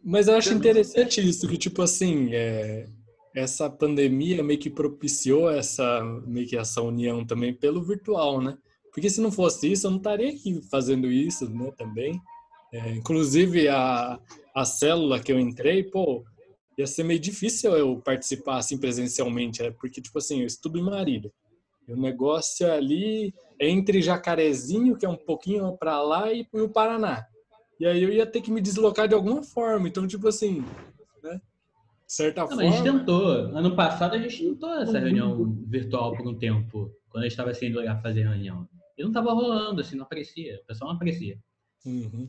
Speaker 3: Mas eu acho interessante isso, que tipo assim, é, essa pandemia meio que propiciou essa, meio que essa união também pelo virtual, né? Porque se não fosse isso, eu não estaria aqui fazendo isso, né, também. É, inclusive, a, a célula que eu entrei, pô, ia ser meio difícil eu participar assim presencialmente, é porque tipo assim, eu estudo em Marília. E o negócio é ali entre Jacarezinho, que é um pouquinho para lá e o Paraná. E aí eu ia ter que me deslocar de alguma forma. Então, tipo assim, né? De certa
Speaker 1: Não,
Speaker 3: forma.
Speaker 1: a gente tentou. Ano passado a gente tentou essa reunião virtual por um tempo, quando a gente estava sem lugar fazer reunião. E não tava rolando, assim, não aparecia. O pessoal não aparecia.
Speaker 3: Uhum.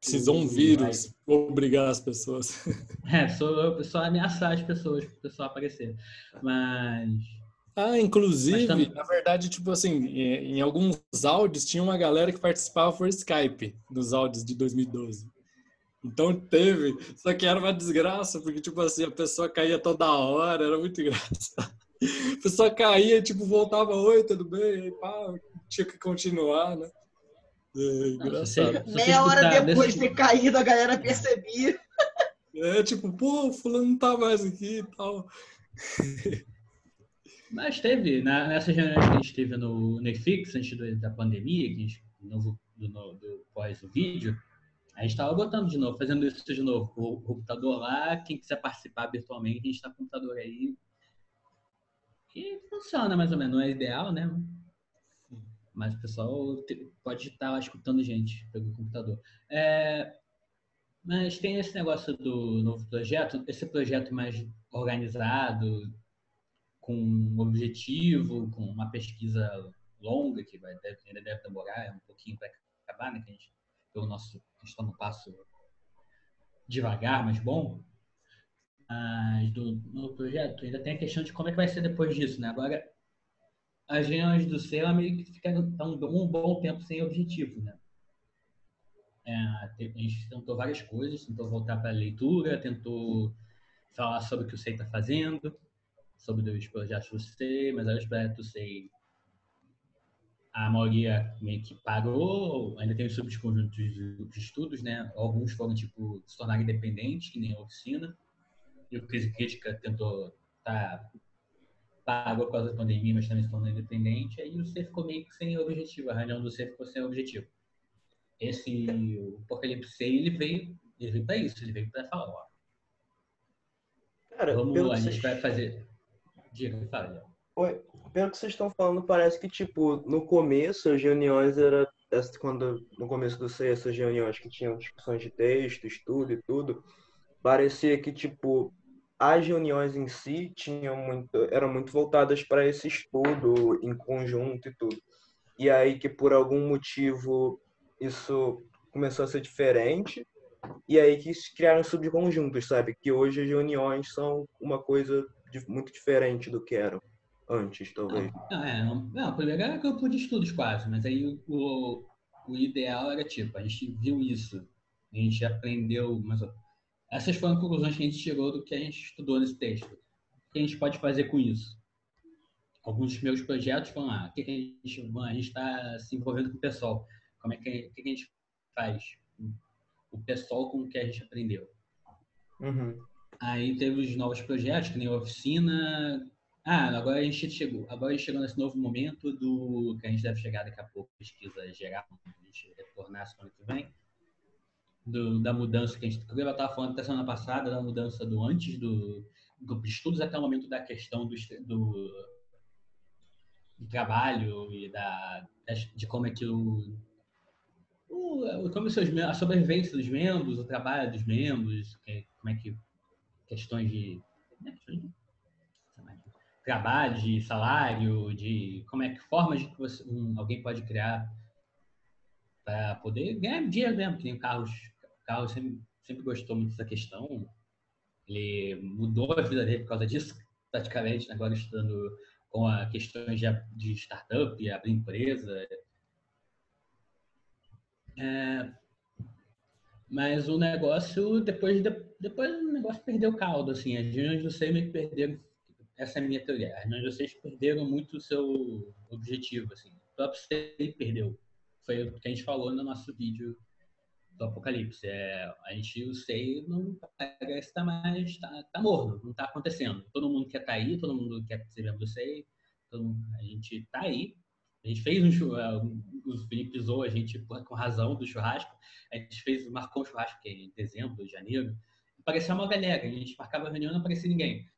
Speaker 3: Precisou um vírus obrigar as pessoas.
Speaker 1: É, só, só ameaçar as pessoas para o pessoal aparecer. Mas.
Speaker 3: Ah, inclusive, também... na verdade, tipo assim, em alguns áudios tinha uma galera que participava por Skype nos áudios de 2012. Então teve, só que era uma desgraça, porque tipo assim, a pessoa caía toda hora, era muito engraçado. A pessoa caía, tipo, voltava, oi, tudo bem? E pá, tinha que continuar, né? É, engraçado.
Speaker 2: Meia hora depois de ter caído, a galera percebia.
Speaker 3: É, tipo, pô, fulano não tá mais aqui e tal.
Speaker 1: Mas teve, na, nessas reuniões que a gente teve no Netflix, antes do, da pandemia, que a gente, do, do, do pós o vídeo, a gente estava botando de novo, fazendo isso de novo, o computador lá, quem quiser participar virtualmente, a gente está com o computador aí. Que funciona mais ou menos, não é ideal, né? Mas o pessoal pode estar escutando gente pelo computador. É, mas tem esse negócio do novo projeto, esse projeto mais organizado, com um objetivo, com uma pesquisa longa, que vai, deve, ainda deve demorar um pouquinho para acabar, né? Que a gente, pelo nosso, está no passo devagar, mas bom. Mas do novo projeto, ainda tem a questão de como é que vai ser depois disso, né? Agora, as reuniões do CEA meio que ficaram um, um bom tempo sem objetivo, né? É, a gente tentou várias coisas, tentou voltar para a leitura, tentou falar sobre o que o SEI está fazendo, sobre os projetos do SEI, mas os projetos do SEI, a maioria meio que parou, ainda tem os subconjuntos de estudos, né? Alguns foram, tipo, se tornar independentes, que nem a oficina, e o Crise Crítica tentou estar tá pagou por causa da pandemia, mas também se tornou independente, aí o C ficou meio que sem objetivo, a reunião do C ficou sem objetivo. Esse, o Apocalipse C, ele veio, ele veio para isso, ele veio para falar, ó. Cara, vamos, a gente vocês... vai fazer... Diga, fala,
Speaker 6: Oi, pelo que vocês estão falando, parece que, tipo, no começo as reuniões era quando no começo do C, essas reuniões que tinham discussões de texto, estudo e tudo, parecia que, tipo, as reuniões em si tinham muito, eram muito voltadas para esse estudo em conjunto e tudo. E aí que por algum motivo isso começou a ser diferente e aí que criaram subconjuntos, sabe? Que hoje as reuniões são uma coisa de, muito diferente do que eram antes, talvez.
Speaker 1: Não, é, não, não, primeiro era grupo de estudos quase, mas aí o, o ideal era tipo, a gente viu isso, a gente aprendeu, mas essas foram as conclusões que a gente tirou do que a gente estudou nesse texto. O que a gente pode fazer com isso? Alguns dos meus projetos vão lá. O que, a gente a está se envolvendo com o pessoal? Como é que, que a gente faz o pessoal com o que a gente aprendeu?
Speaker 6: Uhum.
Speaker 1: Aí teve os novos projetos, que nem a oficina. Ah, agora a gente chegou. Agora a gente chegou nesse novo momento do que a gente deve chegar daqui a pouco, pesquisa geral, a gente retornar semana que vem do, da mudança que a gente eu estava falando até semana passada, da mudança do antes do grupo de estudos até o momento da questão do, do, do trabalho e da, de como é que o, o como seus, a sobrevivência dos membros, o trabalho dos membros, como é que questões de, né, trabalho, de salário, de como é que formas de que você, um, alguém pode criar para poder ganhar dinheiro mesmo, que nem carros Carlos sempre, sempre gostou muito dessa questão. Ele mudou a vida dele por causa disso, praticamente, agora estudando com a questões de, de startup, abrir empresa. É, mas o negócio, depois, depois o negócio perdeu caldo, assim. As reuniões do SEI que perderam, essa é a minha teoria, as reuniões SEI perderam muito o seu objetivo, assim. O próprio SEI perdeu. Foi o que a gente falou no nosso vídeo do Apocalipse. É, a gente, o SEI não parece estar tá mais, tá, morno, não está acontecendo. Todo mundo quer estar tá aí, todo mundo quer ser membro do SEI, todo, a gente está aí. A gente fez um churrasco, o Felipe zoou a gente com razão do churrasco. A gente fez, marcou um churrasco que é em dezembro, janeiro, parecia uma galera. A gente marcava a reunião não aparecia ninguém.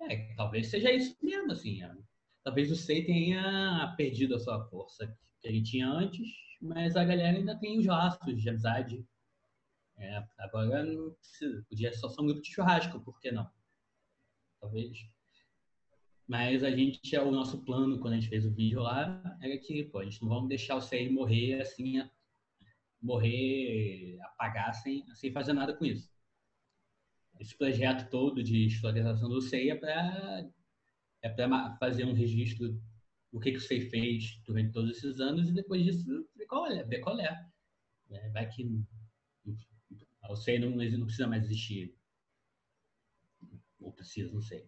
Speaker 1: É, talvez seja isso mesmo, assim. É. Talvez o SEI tenha perdido a sua força que ele tinha antes, mas a galera ainda tem os laços de amizade. É, agora não precisa, podia só ser um grupo de churrasco, por que não? Talvez. Mas a gente, o nosso plano, quando a gente fez o vídeo lá, era que, pô, a gente não vamos deixar o CEI morrer assim, morrer, apagar sem, sem fazer nada com isso. Esse projeto todo de historização do CEI é para é fazer um registro do que, que o SEI fez durante todos esses anos e depois disso ver qual é. Vai que o SEI não, não precisa mais existir. Ou precisa, não sei.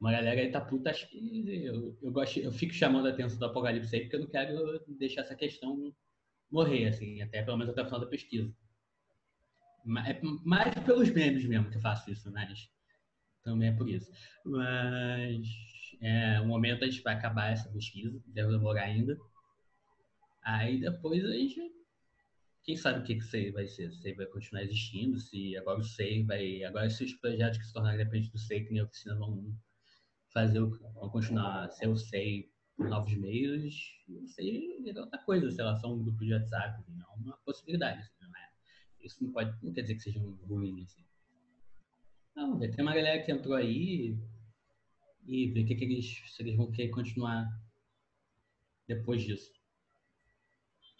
Speaker 1: Uma galera aí tá puta, acho que eu, eu, gosto, eu fico chamando a atenção do Apocalipse aí porque eu não quero deixar essa questão morrer, assim, até pelo menos até o final da pesquisa. É mais pelos memes mesmo que eu faço isso, mas também é por isso. Mas é, um momento a gente vai acabar essa pesquisa, deve demorar ainda. Aí depois a gente. Quem sabe o que, que SEI vai ser? Se vai continuar existindo, se agora o SEI vai. Agora esses projetos que se tornarem dependentes do SEI, que nem a oficina vão fazer vão continuar ser o SEI por novos meios, não sei é outra coisa, sei lá, só um grupo de WhatsApp, não é uma possibilidade. Assim, não é? Isso não, pode, não quer dizer que seja um ruim, assim. Não, tem uma galera que entrou aí, e ver o que, que eles, se eles vão querer continuar depois disso.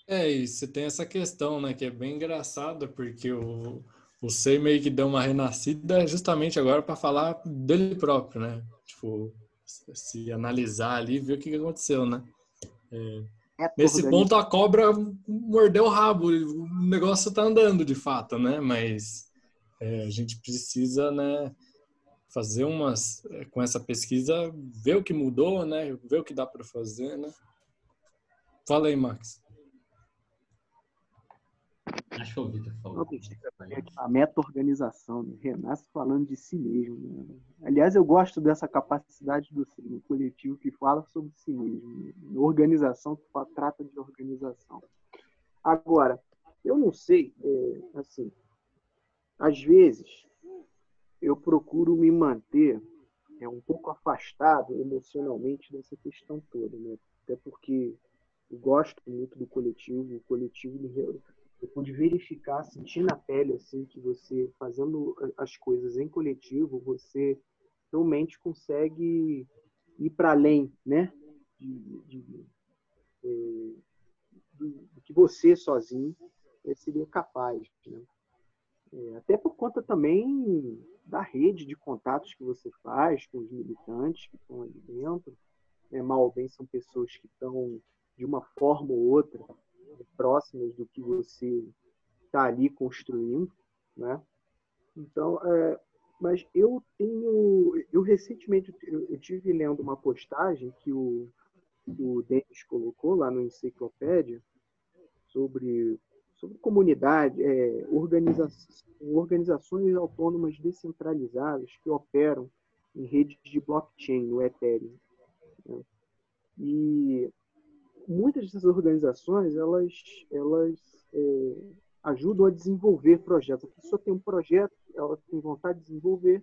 Speaker 3: É, e você tem essa questão, né, que é bem engraçada, porque o, o Sei meio que deu uma renascida justamente agora para falar dele próprio, né? Tipo, se analisar ali e ver o que, que aconteceu, né? É, é nesse ponto a cobra mordeu o rabo, o negócio tá andando de fato, né? Mas é, a gente precisa, né? fazer umas eh, com essa pesquisa, ver o que mudou, né? Ver o que dá para fazer, né? Fala aí, Max.
Speaker 1: Acho que o Vitor falou.
Speaker 4: A meta-organização, né? Renasce falando de si mesmo. Né? Aliás, eu gosto dessa capacidade do, do coletivo que fala sobre si mesmo. Né? Organização que trata de organização. Agora, eu não sei, é, assim, às vezes eu procuro me manter é, um pouco afastado emocionalmente dessa questão toda, né? Até porque eu gosto muito do coletivo, o coletivo eu pude verificar, sentir na pele assim que você fazendo as coisas em coletivo, você realmente consegue ir para além, né? De, de, de, é, do, que você sozinho seria capaz, né? É, até por conta também da rede de contatos que você faz com os militantes que estão ali dentro. É, mal ou bem são pessoas que estão, de uma forma ou outra, próximas do que você está ali construindo, né? Então, é, mas eu tenho, eu recentemente eu, tive lendo uma postagem que o, o Denis colocou lá no Enciclopédia sobre sobre comunidade, é, organiza organizações autônomas descentralizadas que operam em redes de blockchain, no Ethereum. Né? E muitas dessas organizações elas, elas é, ajudam a desenvolver projetos. A pessoa tem um projeto, ela tem vontade de desenvolver,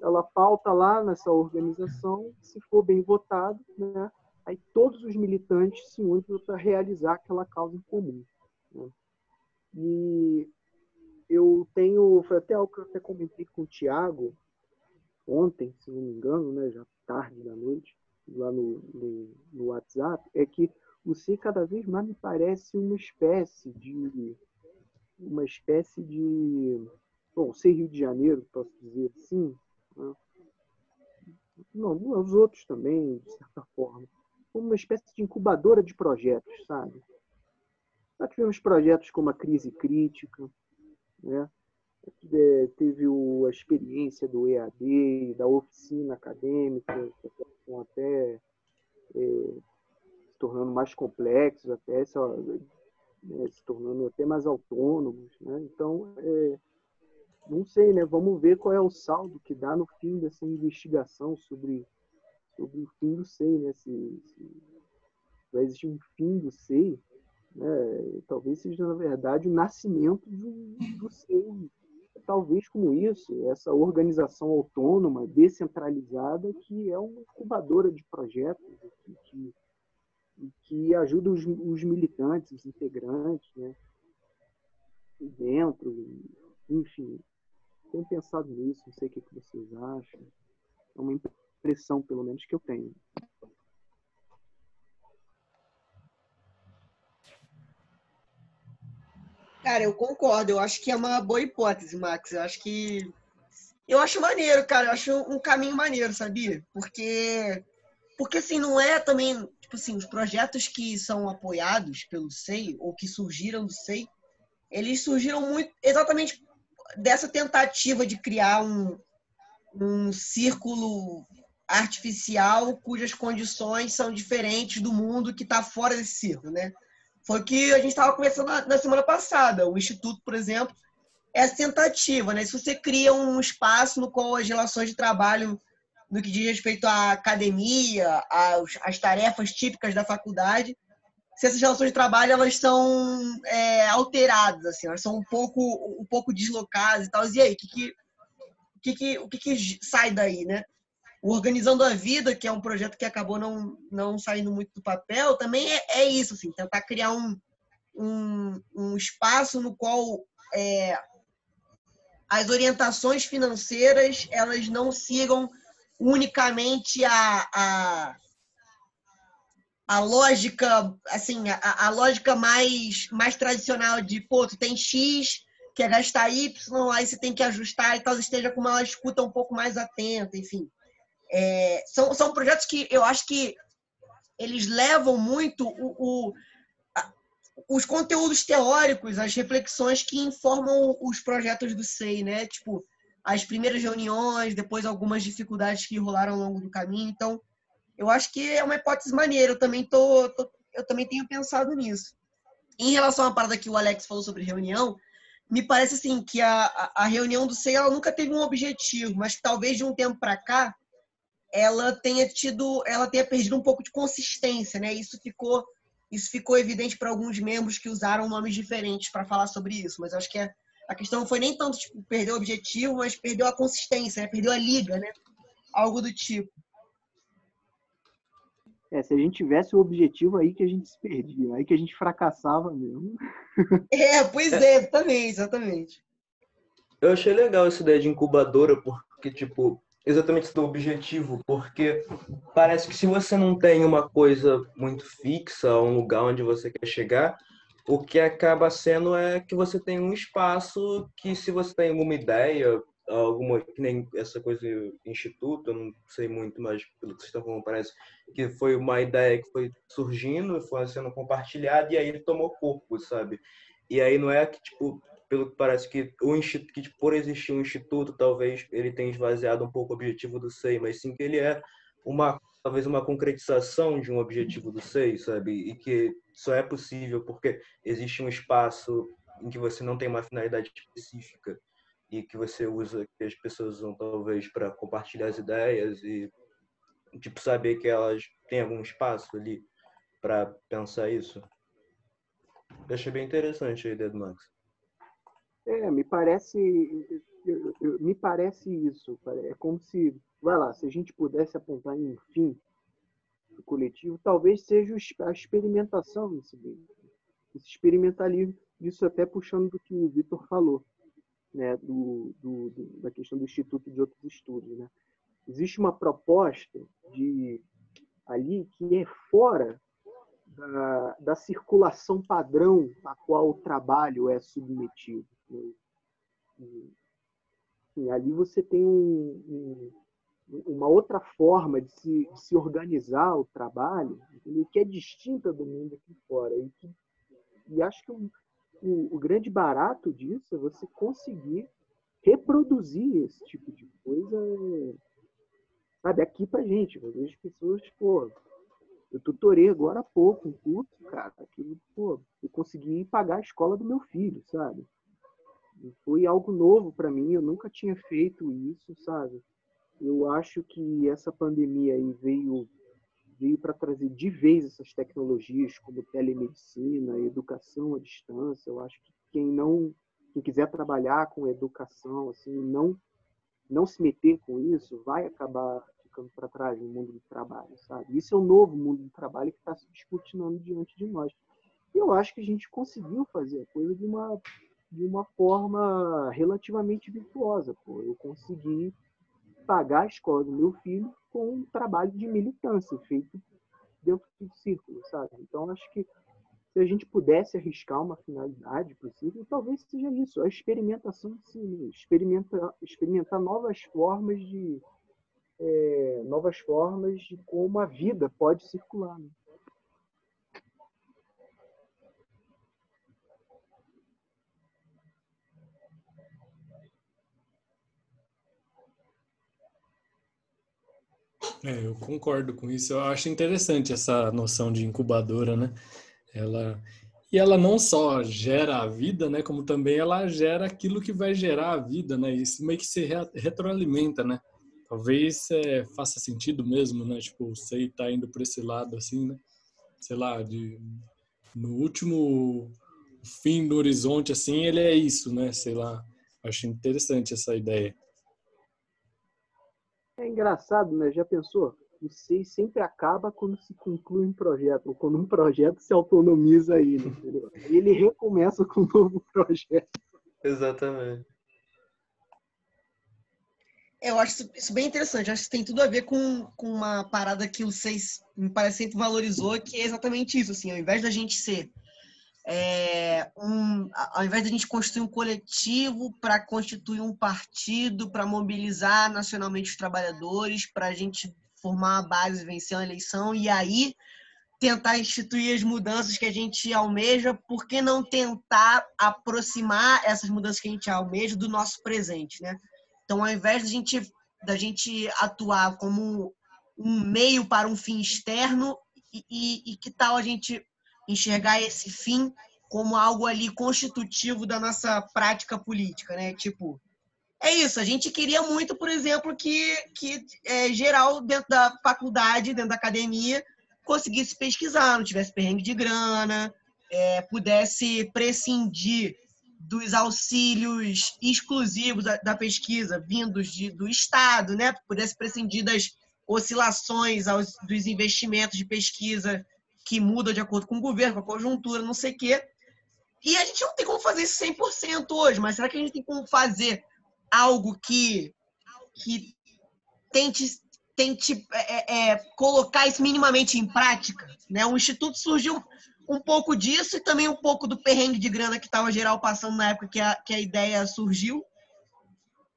Speaker 4: ela pauta lá nessa organização, se for bem votado, né? aí todos os militantes se unem para realizar aquela causa em comum. E eu tenho, foi até algo que eu até comentei com o Tiago ontem, se não me engano, né, já tarde da noite, lá no, no, no WhatsApp, é que o C cada vez mais me parece uma espécie de uma espécie de bom, ser Rio de Janeiro, posso dizer assim, né? não, os outros também, de certa forma, uma espécie de incubadora de projetos, sabe? Já tivemos projetos como a Crise Crítica, né? É, teve a experiência do EAD, da oficina acadêmica, estão até é, se tornando mais complexos, até se, né, se tornando até mais autônomos. Né? Então, é, não sei, né? Vamos ver qual é o saldo que dá no fim dessa investigação sobre, sobre o fim do SEI, né? Se, se vai existir um fim do SEI, né? Talvez seja, na verdade, o nascimento do, do SEI. Talvez como isso, essa organização autônoma, descentralizada, que é uma incubadora de projetos, que, que, que ajuda os, os militantes, os integrantes, né? dentro, enfim. Tenho pensado nisso, não sei o que vocês acham. É uma impressão, pelo menos, que eu tenho.
Speaker 2: Cara, eu concordo. Eu acho que é uma boa hipótese, Max. Eu acho que. Eu acho maneiro, cara. Eu acho um caminho maneiro, sabia? Porque. Porque, assim, não é também. Tipo assim, os projetos que são apoiados pelo SEI, ou que surgiram do SEI, eles surgiram muito exatamente dessa tentativa de criar um, um círculo artificial cujas condições são diferentes do mundo que está fora desse círculo, né? Foi que a gente estava conversando na, na, semana passada. O Instituto, por exemplo, é a tentativa, né? Se você cria um espaço no qual as relações de trabalho, no que diz respeito à academia, às, às tarefas típicas da faculdade, se essas relações de trabalho elas são é, alteradas, assim, elas são um pouco, um pouco deslocadas e tal. E aí, o que, que, que, que, o que, que sai daí, né? O Organizando a Vida, que é um projeto que acabou não, não saindo muito do papel, também é, é isso, assim, tentar criar um, um, um espaço no qual é, as orientações financeiras elas não sigam unicamente a, a, a lógica assim a, a lógica mais mais tradicional de pô tu tem x quer gastar y aí você tem que ajustar e tal esteja com uma escuta um pouco mais atenta enfim é, são, são projetos que eu acho que eles levam muito o, o a, os conteúdos teóricos, as reflexões que informam os projetos do SEI, né? Tipo, as primeiras reuniões, depois algumas dificuldades que rolaram ao longo do caminho. Então, eu acho que é uma hipótese maneira. Eu também tô, tô eu também tenho pensado nisso. Em relação à parada que o Alex falou sobre reunião, me parece assim que a, a reunião do SEI ela nunca teve um objetivo, mas talvez de um tempo para cá ela tenha tido, ela tenha perdido um pouco de consistência, né? Isso ficou, isso ficou evidente para alguns membros que usaram nomes diferentes para falar sobre isso. Mas acho que a, a questão não foi nem tanto tipo, perder o objetivo, mas perdeu a consistência, né? perdeu a liga, né? Algo do tipo.
Speaker 4: É, se a gente tivesse o objetivo aí que a gente se perdia, aí que a gente fracassava mesmo.
Speaker 2: É, pois é, exatamente, exatamente.
Speaker 6: Eu achei legal essa ideia de incubadora, porque, tipo, exatamente do objetivo, porque parece que se você não tem uma coisa muito fixa, um lugar onde você quer chegar, o que acaba sendo é que você tem um espaço que se você tem alguma ideia, alguma que nem essa coisa instituto, eu não sei muito, mas pelo que vocês estão falando parece que foi uma ideia que foi surgindo, foi sendo compartilhada e aí ele tomou corpo, sabe? E aí não é que tipo pelo que parece que o instituto, que por existir um instituto, talvez ele tenha esvaziado um pouco o objetivo do SEI, mas sim que ele é uma talvez uma concretização de um objetivo do SEI, sabe? E que só é possível porque existe um espaço em que você não tem uma finalidade específica e que você usa que as pessoas usam talvez para compartilhar as ideias e tipo saber que elas têm algum espaço ali para pensar isso. Eu achei bem interessante a ideia do Max.
Speaker 4: É, me parece, me parece isso. É como se, vai lá, se a gente pudesse apontar em um fim do coletivo, talvez seja a experimentação nesse meio. Esse experimentalismo, isso até puxando do que o Vitor falou, né, do, do, do, da questão do Instituto de Outros Estudos. Né? Existe uma proposta de ali que é fora da, da circulação padrão a qual o trabalho é submetido. Ali você tem um, um, uma outra forma de se, de se organizar o trabalho, entendeu? que é distinta do mundo aqui fora. E, que, e acho que o, o, o grande barato disso é você conseguir reproduzir esse tipo de coisa sabe, aqui pra gente. Eu vejo pessoas, pô, eu tutorei agora há pouco um curso, cara, que, pô, eu consegui pagar a escola do meu filho, sabe? Foi algo novo para mim, eu nunca tinha feito isso, sabe? Eu acho que essa pandemia aí veio veio para trazer de vez essas tecnologias como telemedicina, educação à distância. Eu acho que quem não quem quiser trabalhar com educação, assim, não não se meter com isso, vai acabar ficando para trás no mundo do trabalho, sabe? Isso é um novo mundo do trabalho que está se discutindo diante de nós. E eu acho que a gente conseguiu fazer a coisa de uma de uma forma relativamente virtuosa. Pô. Eu consegui pagar a escola do meu filho com um trabalho de militância feito dentro do círculo, sabe? Então, acho que se a gente pudesse arriscar uma finalidade possível, talvez seja isso, a experimentação em si, experimentar, experimentar novas formas de é, novas formas de como a vida pode circular. Né?
Speaker 3: É, eu concordo com isso. Eu acho interessante essa noção de incubadora, né? Ela e ela não só gera a vida, né, como também ela gera aquilo que vai gerar a vida, né? Isso meio que se retroalimenta, né? Talvez é, faça sentido mesmo, né? Tipo, você tá indo por esse lado assim, né? Sei lá, de no último fim do horizonte assim, ele é isso, né? Sei lá. Acho interessante essa ideia.
Speaker 4: É engraçado, né? Já pensou? O SEI sempre acaba quando se conclui um projeto, ou quando um projeto se autonomiza aí, né? ele recomeça com um novo projeto.
Speaker 6: Exatamente.
Speaker 2: Eu acho isso bem interessante. Acho que tem tudo a ver com, com uma parada que o SEIS me parece sempre valorizou, que é exatamente isso. Assim, ao invés da gente ser é, um, ao invés de a gente construir um coletivo para constituir um partido, para mobilizar nacionalmente os trabalhadores, para a gente formar uma base, vencer uma eleição e aí tentar instituir as mudanças que a gente almeja, por que não tentar aproximar essas mudanças que a gente almeja do nosso presente, né? Então, ao invés da gente, da gente atuar como um meio para um fim externo, e, e, e que tal a gente enxergar esse fim como algo ali constitutivo da nossa prática política, né? Tipo, é isso. A gente queria muito, por exemplo, que, que é, geral dentro da faculdade, dentro da academia, conseguisse pesquisar, não tivesse perrengue de grana, é, pudesse prescindir dos auxílios exclusivos da, da pesquisa vindos de, do Estado, né? Pudesse prescindir das oscilações aos, dos investimentos de pesquisa que muda de acordo com o governo, com a conjuntura, não sei o quê. E a gente não tem como fazer isso 100% hoje, mas será que a gente tem como fazer algo que, que tente, tente é, é, colocar isso minimamente em prática? Né? O Instituto surgiu um pouco disso e também um pouco do perrengue de grana que estava geral passando na época que a, que a ideia surgiu,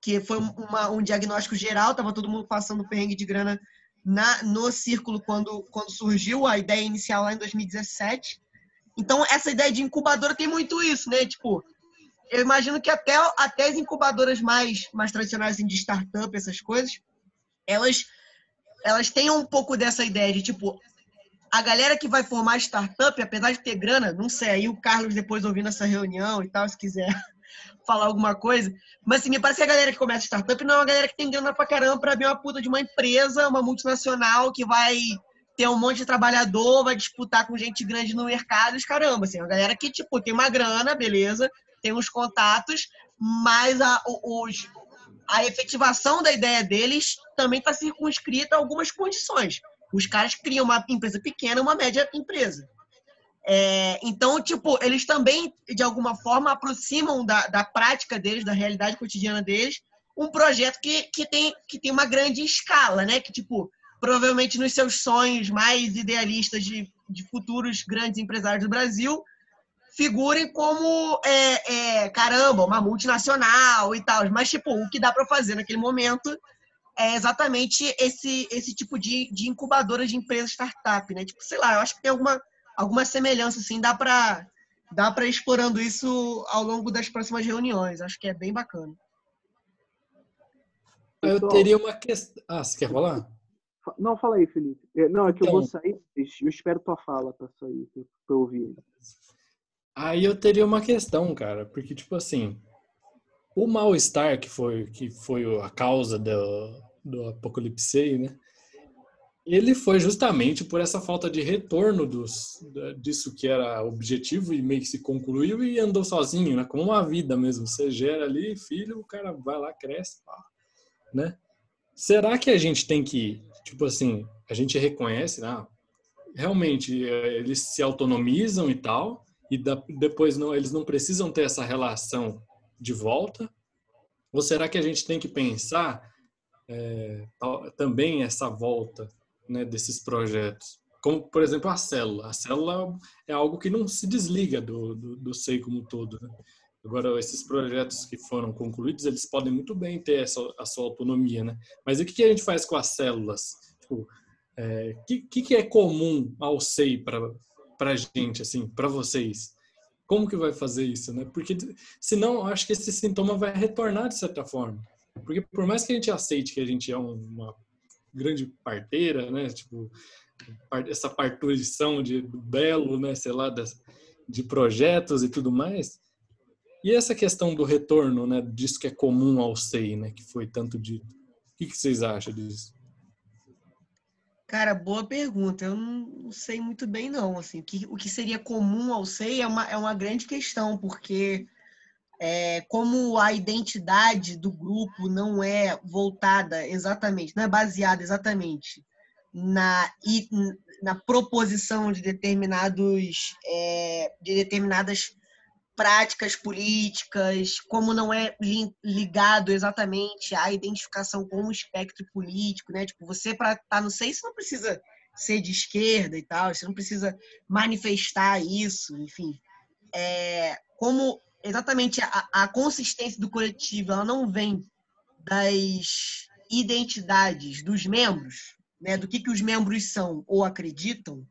Speaker 2: que foi uma, um diagnóstico geral, estava todo mundo passando perrengue de grana na, no círculo quando, quando surgiu a ideia inicial lá em 2017. Então, essa ideia de incubadora tem muito isso, né? Tipo, eu imagino que até, até as incubadoras mais, mais tradicionais assim, de startup, essas coisas, elas, elas têm um pouco dessa ideia de, tipo, a galera que vai formar startup, apesar de ter grana, não sei, aí o Carlos depois ouvindo essa reunião e tal, se quiser falar alguma coisa. Mas assim, me parece que a galera que começa startup não é uma galera que tem grana pra caramba pra abrir uma puta de uma empresa, uma multinacional que vai ter um monte de trabalhador, vai disputar com gente grande no mercado, caramba, assim, é uma galera que, tipo, tem uma grana, beleza, tem uns contatos, mas a, os, a efetivação da ideia deles também está circunscrita a algumas condições. Os caras criam uma empresa pequena, uma média empresa. É, então, tipo, eles também, de alguma forma, aproximam da, da prática deles, da realidade cotidiana deles, um projeto que, que, tem, que tem uma grande escala, né? Que, tipo, provavelmente nos seus sonhos mais idealistas de, de futuros grandes empresários do Brasil, figurem como, é, é, caramba, uma multinacional e tal. Mas, tipo, o que dá para fazer naquele momento é exatamente esse, esse tipo de, de incubadora de empresas startup, né? Tipo, sei lá, eu acho que tem alguma alguma semelhança, assim, dá para dá para explorando isso ao longo das próximas reuniões. Acho que é bem bacana.
Speaker 3: Eu teria uma questão. Ah, você quer falar?
Speaker 4: Não, fala aí, Felipe. É, não, é que então, eu vou sair, eu espero tua fala para sair, para ouvir.
Speaker 3: Aí eu teria uma questão, cara, porque, tipo assim, o mal-estar que foi, que foi a causa do, do Apocalipse, né? Ele foi justamente por essa falta de retorno dos, disso que era objetivo e meio que se concluiu e andou sozinho, né? Como uma vida mesmo. Você gera ali, filho, o cara vai lá, cresce, né? Será que a gente tem que, tipo assim, a gente reconhece, né? Realmente, é, eles se autonomizam e tal, e depois não, eles não precisam ter essa relação de volta? Ou será que a gente tem que pensar é, também essa volta né, desses projetos. Como, por exemplo, a célula. A célula é algo que não se desliga do, do, do SEI como um todo. Né? Agora, esses projetos que foram concluídos, eles podem muito bem ter essa, a sua autonomia, né? Mas o que, que a gente faz com as células? Tipo, é, que, que é comum ao SEI para a gente, assim, para vocês? Como que vai fazer isso, né? Porque senão, acho que esse sintoma vai retornar de certa forma. Porque por mais que a gente aceite que a gente é uma grande parteira, né? Tipo, essa parturição de belo, né? Sei lá, das, de projetos e tudo mais. E essa questão do retorno, né? Disso que é comum ao SEI, né? Que foi tanto dito. O que, que vocês acham disso?
Speaker 2: Cara, boa pergunta. Eu não sei muito bem, não. Assim, o que, o que seria comum ao SEI é uma, é uma grande questão, porque é, como a identidade do grupo não é voltada exatamente, não é baseada exatamente na, na proposição de determinados é, de determinadas práticas políticas, como não é ligado exatamente à identificação com o espectro político, né? Tipo, você para estar tá no SEI, você não precisa ser de esquerda e tal, você não precisa manifestar isso, enfim. É, como exatamente a, a consistência do coletivo, ela não vem das identidades dos membros, né, do que, que os membros são ou acreditam,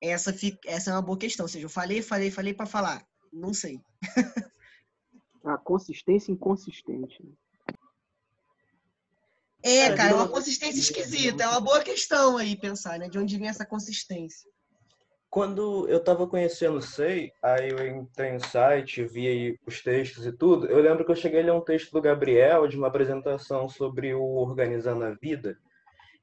Speaker 2: essa, fica, essa é uma boa questão. Ou seja, eu falei, falei, falei para falar. Não sei.
Speaker 4: A consistência inconsistente.
Speaker 2: É, cara, é uma consistência esquisita. É uma boa questão aí pensar, né? De onde vem essa consistência.
Speaker 6: Quando eu estava conhecendo o SEI, aí eu entrei no site, vi os textos e tudo. Eu lembro que eu cheguei a ler um texto do Gabriel de uma apresentação sobre o Organizando a Vida.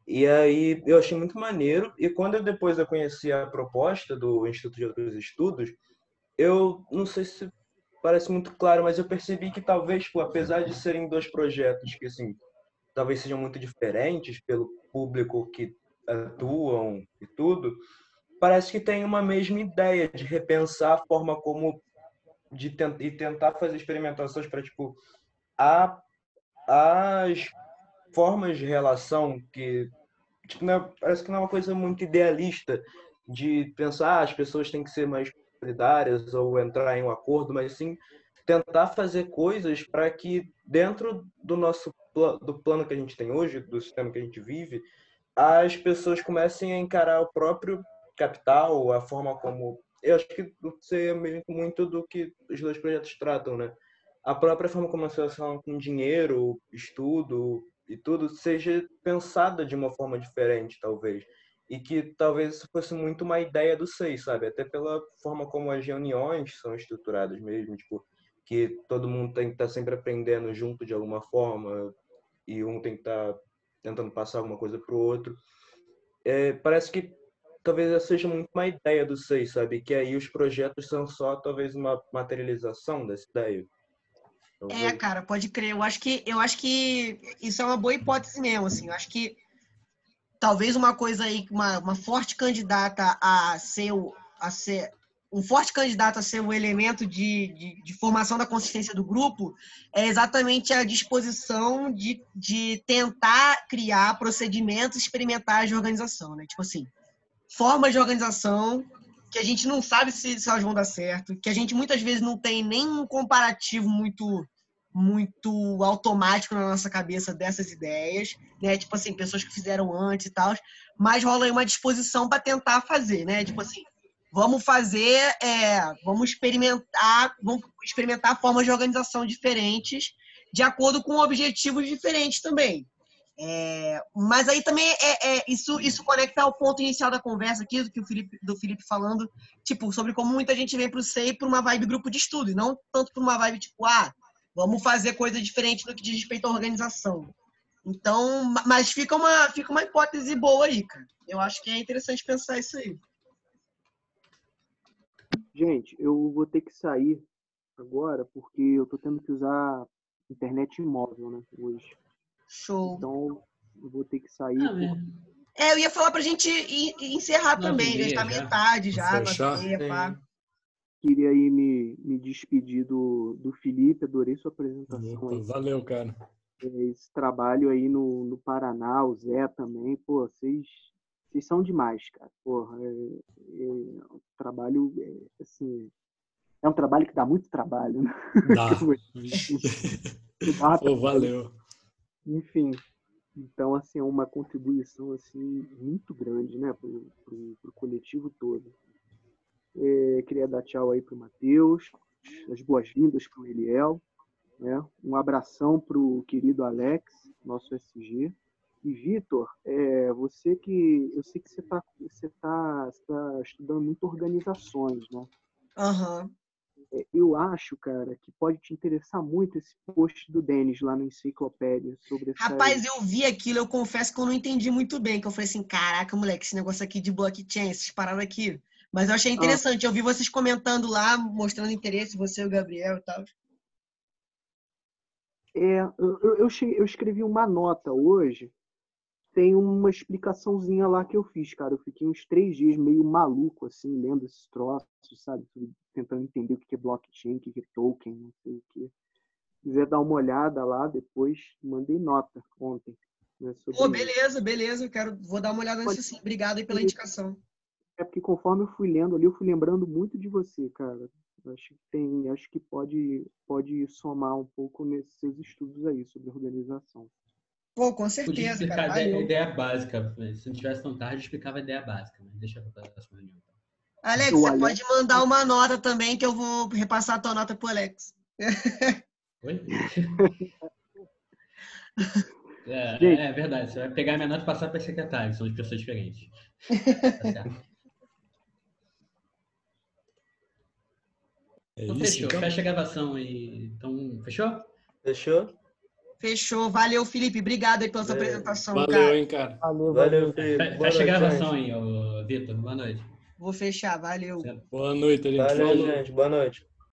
Speaker 6: E aí eu achei muito maneiro. E quando eu depois eu conheci a proposta do Instituto de Outros Estudos, eu não sei se parece muito claro, mas eu percebi que talvez, apesar de serem dois projetos que assim talvez sejam muito diferentes pelo público que atuam e tudo, parece que tem uma mesma ideia de repensar a forma como de tent, e tentar fazer experimentações para tipo a, as formas de relação que tipo, é, parece que não é uma coisa muito idealista de pensar ah, as pessoas têm que ser mais solidárias ou entrar em um acordo, mas sim tentar fazer coisas para que dentro do nosso do plano que a gente tem hoje, do sistema que a gente vive, as pessoas comecem a encarar o próprio capital, a forma como eu acho que isso é muito do que os dois projetos tratam, né? A própria forma como pessoas falam com dinheiro, estudo, e tudo seja pensada de uma forma diferente, talvez. E que talvez isso fosse muito uma ideia do seis, sabe? Até pela forma como as reuniões são estruturadas mesmo, tipo, que todo mundo tem que estar tá sempre aprendendo junto de alguma forma e um tem que estar tá tentando passar alguma coisa para o outro. É, parece que talvez essa seja muito uma ideia do seis, sabe? Que aí os projetos são só talvez uma materialização dessa ideia.
Speaker 2: É, cara, pode crer. Eu acho que eu acho que isso é uma boa hipótese mesmo, assim. Eu acho que talvez uma coisa aí, uma, uma forte candidata a ser, a ser um forte candidato a ser o um elemento de, de, de, formação da consistência do grupo é exatamente a disposição de, de tentar criar procedimentos experimentais de organização, né? Tipo assim, formas de organização que a gente não sabe se, se elas vão dar certo, que a gente muitas vezes não tem nem um comparativo muito muito automático na nossa cabeça dessas ideias, né? Tipo assim, pessoas que fizeram antes e tal, mas rola aí uma disposição para tentar fazer, né? Tipo assim, vamos fazer, é, vamos experimentar, vamos experimentar formas de organização diferentes, de acordo com objetivos diferentes também. É, mas aí também é, é, isso, isso conecta ao ponto inicial da conversa aqui, do que o Felipe, do Felipe falando, tipo, sobre como muita gente vem para o SEI por uma vibe grupo de estudo, e não tanto por uma vibe tipo, ah, Vamos fazer coisa diferente no que diz respeito à organização. Então, mas fica uma, fica uma hipótese boa aí, cara. Eu acho que é interessante pensar isso aí.
Speaker 4: Gente, eu vou ter que sair agora porque eu tô tendo que usar internet imóvel, né, hoje.
Speaker 2: Show.
Speaker 4: Então, eu vou ter que sair. Ah,
Speaker 2: por... É, eu ia falar pra gente encerrar Não, também, já está metade já.
Speaker 3: Fechar?
Speaker 4: Queria aí me, me despedir do, do Felipe, adorei sua apresentação.
Speaker 3: Opa, valeu, cara.
Speaker 4: esse trabalho aí no, no Paraná, o Zé também, pô, vocês, vocês são demais, cara. Porra, é, é um trabalho, é, assim, é um trabalho que dá muito trabalho, né?
Speaker 3: Dá. Pô, valeu.
Speaker 4: Enfim, então, assim, é uma contribuição, assim, muito grande, né, para o coletivo todo. É, queria dar tchau aí para o Matheus, as boas-vindas para o Eliel, né? um abração para o querido Alex, nosso SG. E Vitor, é, você que eu sei que você está você tá, tá estudando muito organizações, né?
Speaker 2: Aham. Uhum.
Speaker 4: Eu acho, cara, que pode te interessar muito esse post do Denis lá no Enciclopédia sobre essa...
Speaker 2: Rapaz, eu vi aquilo, eu confesso que eu não entendi muito bem, que eu falei assim, caraca, moleque, esse negócio aqui de blockchain, essas paradas aqui, mas eu achei ah. interessante. Ah. Eu vi vocês comentando lá, mostrando interesse, você e o Gabriel e tal.
Speaker 4: É, eu, eu, eu escrevi uma nota hoje. Tem uma explicaçãozinha lá que eu fiz, cara. Eu fiquei uns três dias meio maluco, assim, lendo esses troços, sabe? Tentando entender o que é blockchain, o que é token, não sei o que. Se quiser dar uma olhada lá, depois mandei nota ontem.
Speaker 2: Né, Pô, beleza, beleza. Eu quero, vou dar uma olhada nisso sim. Obrigado aí pela indicação.
Speaker 4: É porque conforme eu fui lendo ali, eu fui lembrando muito de você, cara. Acho que tem, acho que pode, pode somar um pouco nesses seus estudos aí sobre organização.
Speaker 2: Pô, com certeza, Podia
Speaker 1: explicar cara. A ideia, a ideia básica. Se não tivesse tão tarde, eu explicava a ideia básica, mas deixa para a próxima reunião. Então.
Speaker 2: Alex, você Alex... pode mandar uma nota também, que eu vou repassar a tua nota pro Alex.
Speaker 1: Oi? é, é, verdade. Você vai pegar minha nota e passar para secretário, são de pessoas diferentes. Tá certo. É então, isso, fechou. Então? Fecha a gravação aí. Então, fechou?
Speaker 6: Fechou?
Speaker 2: Fechou. Valeu, Felipe. Obrigado aí pela sua é. apresentação,
Speaker 3: Valeu, cara. hein, cara.
Speaker 6: Valeu, valeu, Felipe.
Speaker 1: Fecha a gravação gente. aí, Vitor. Boa noite.
Speaker 2: Vou fechar. Valeu.
Speaker 3: Boa noite,
Speaker 6: gente. Valeu, gente. Boa noite.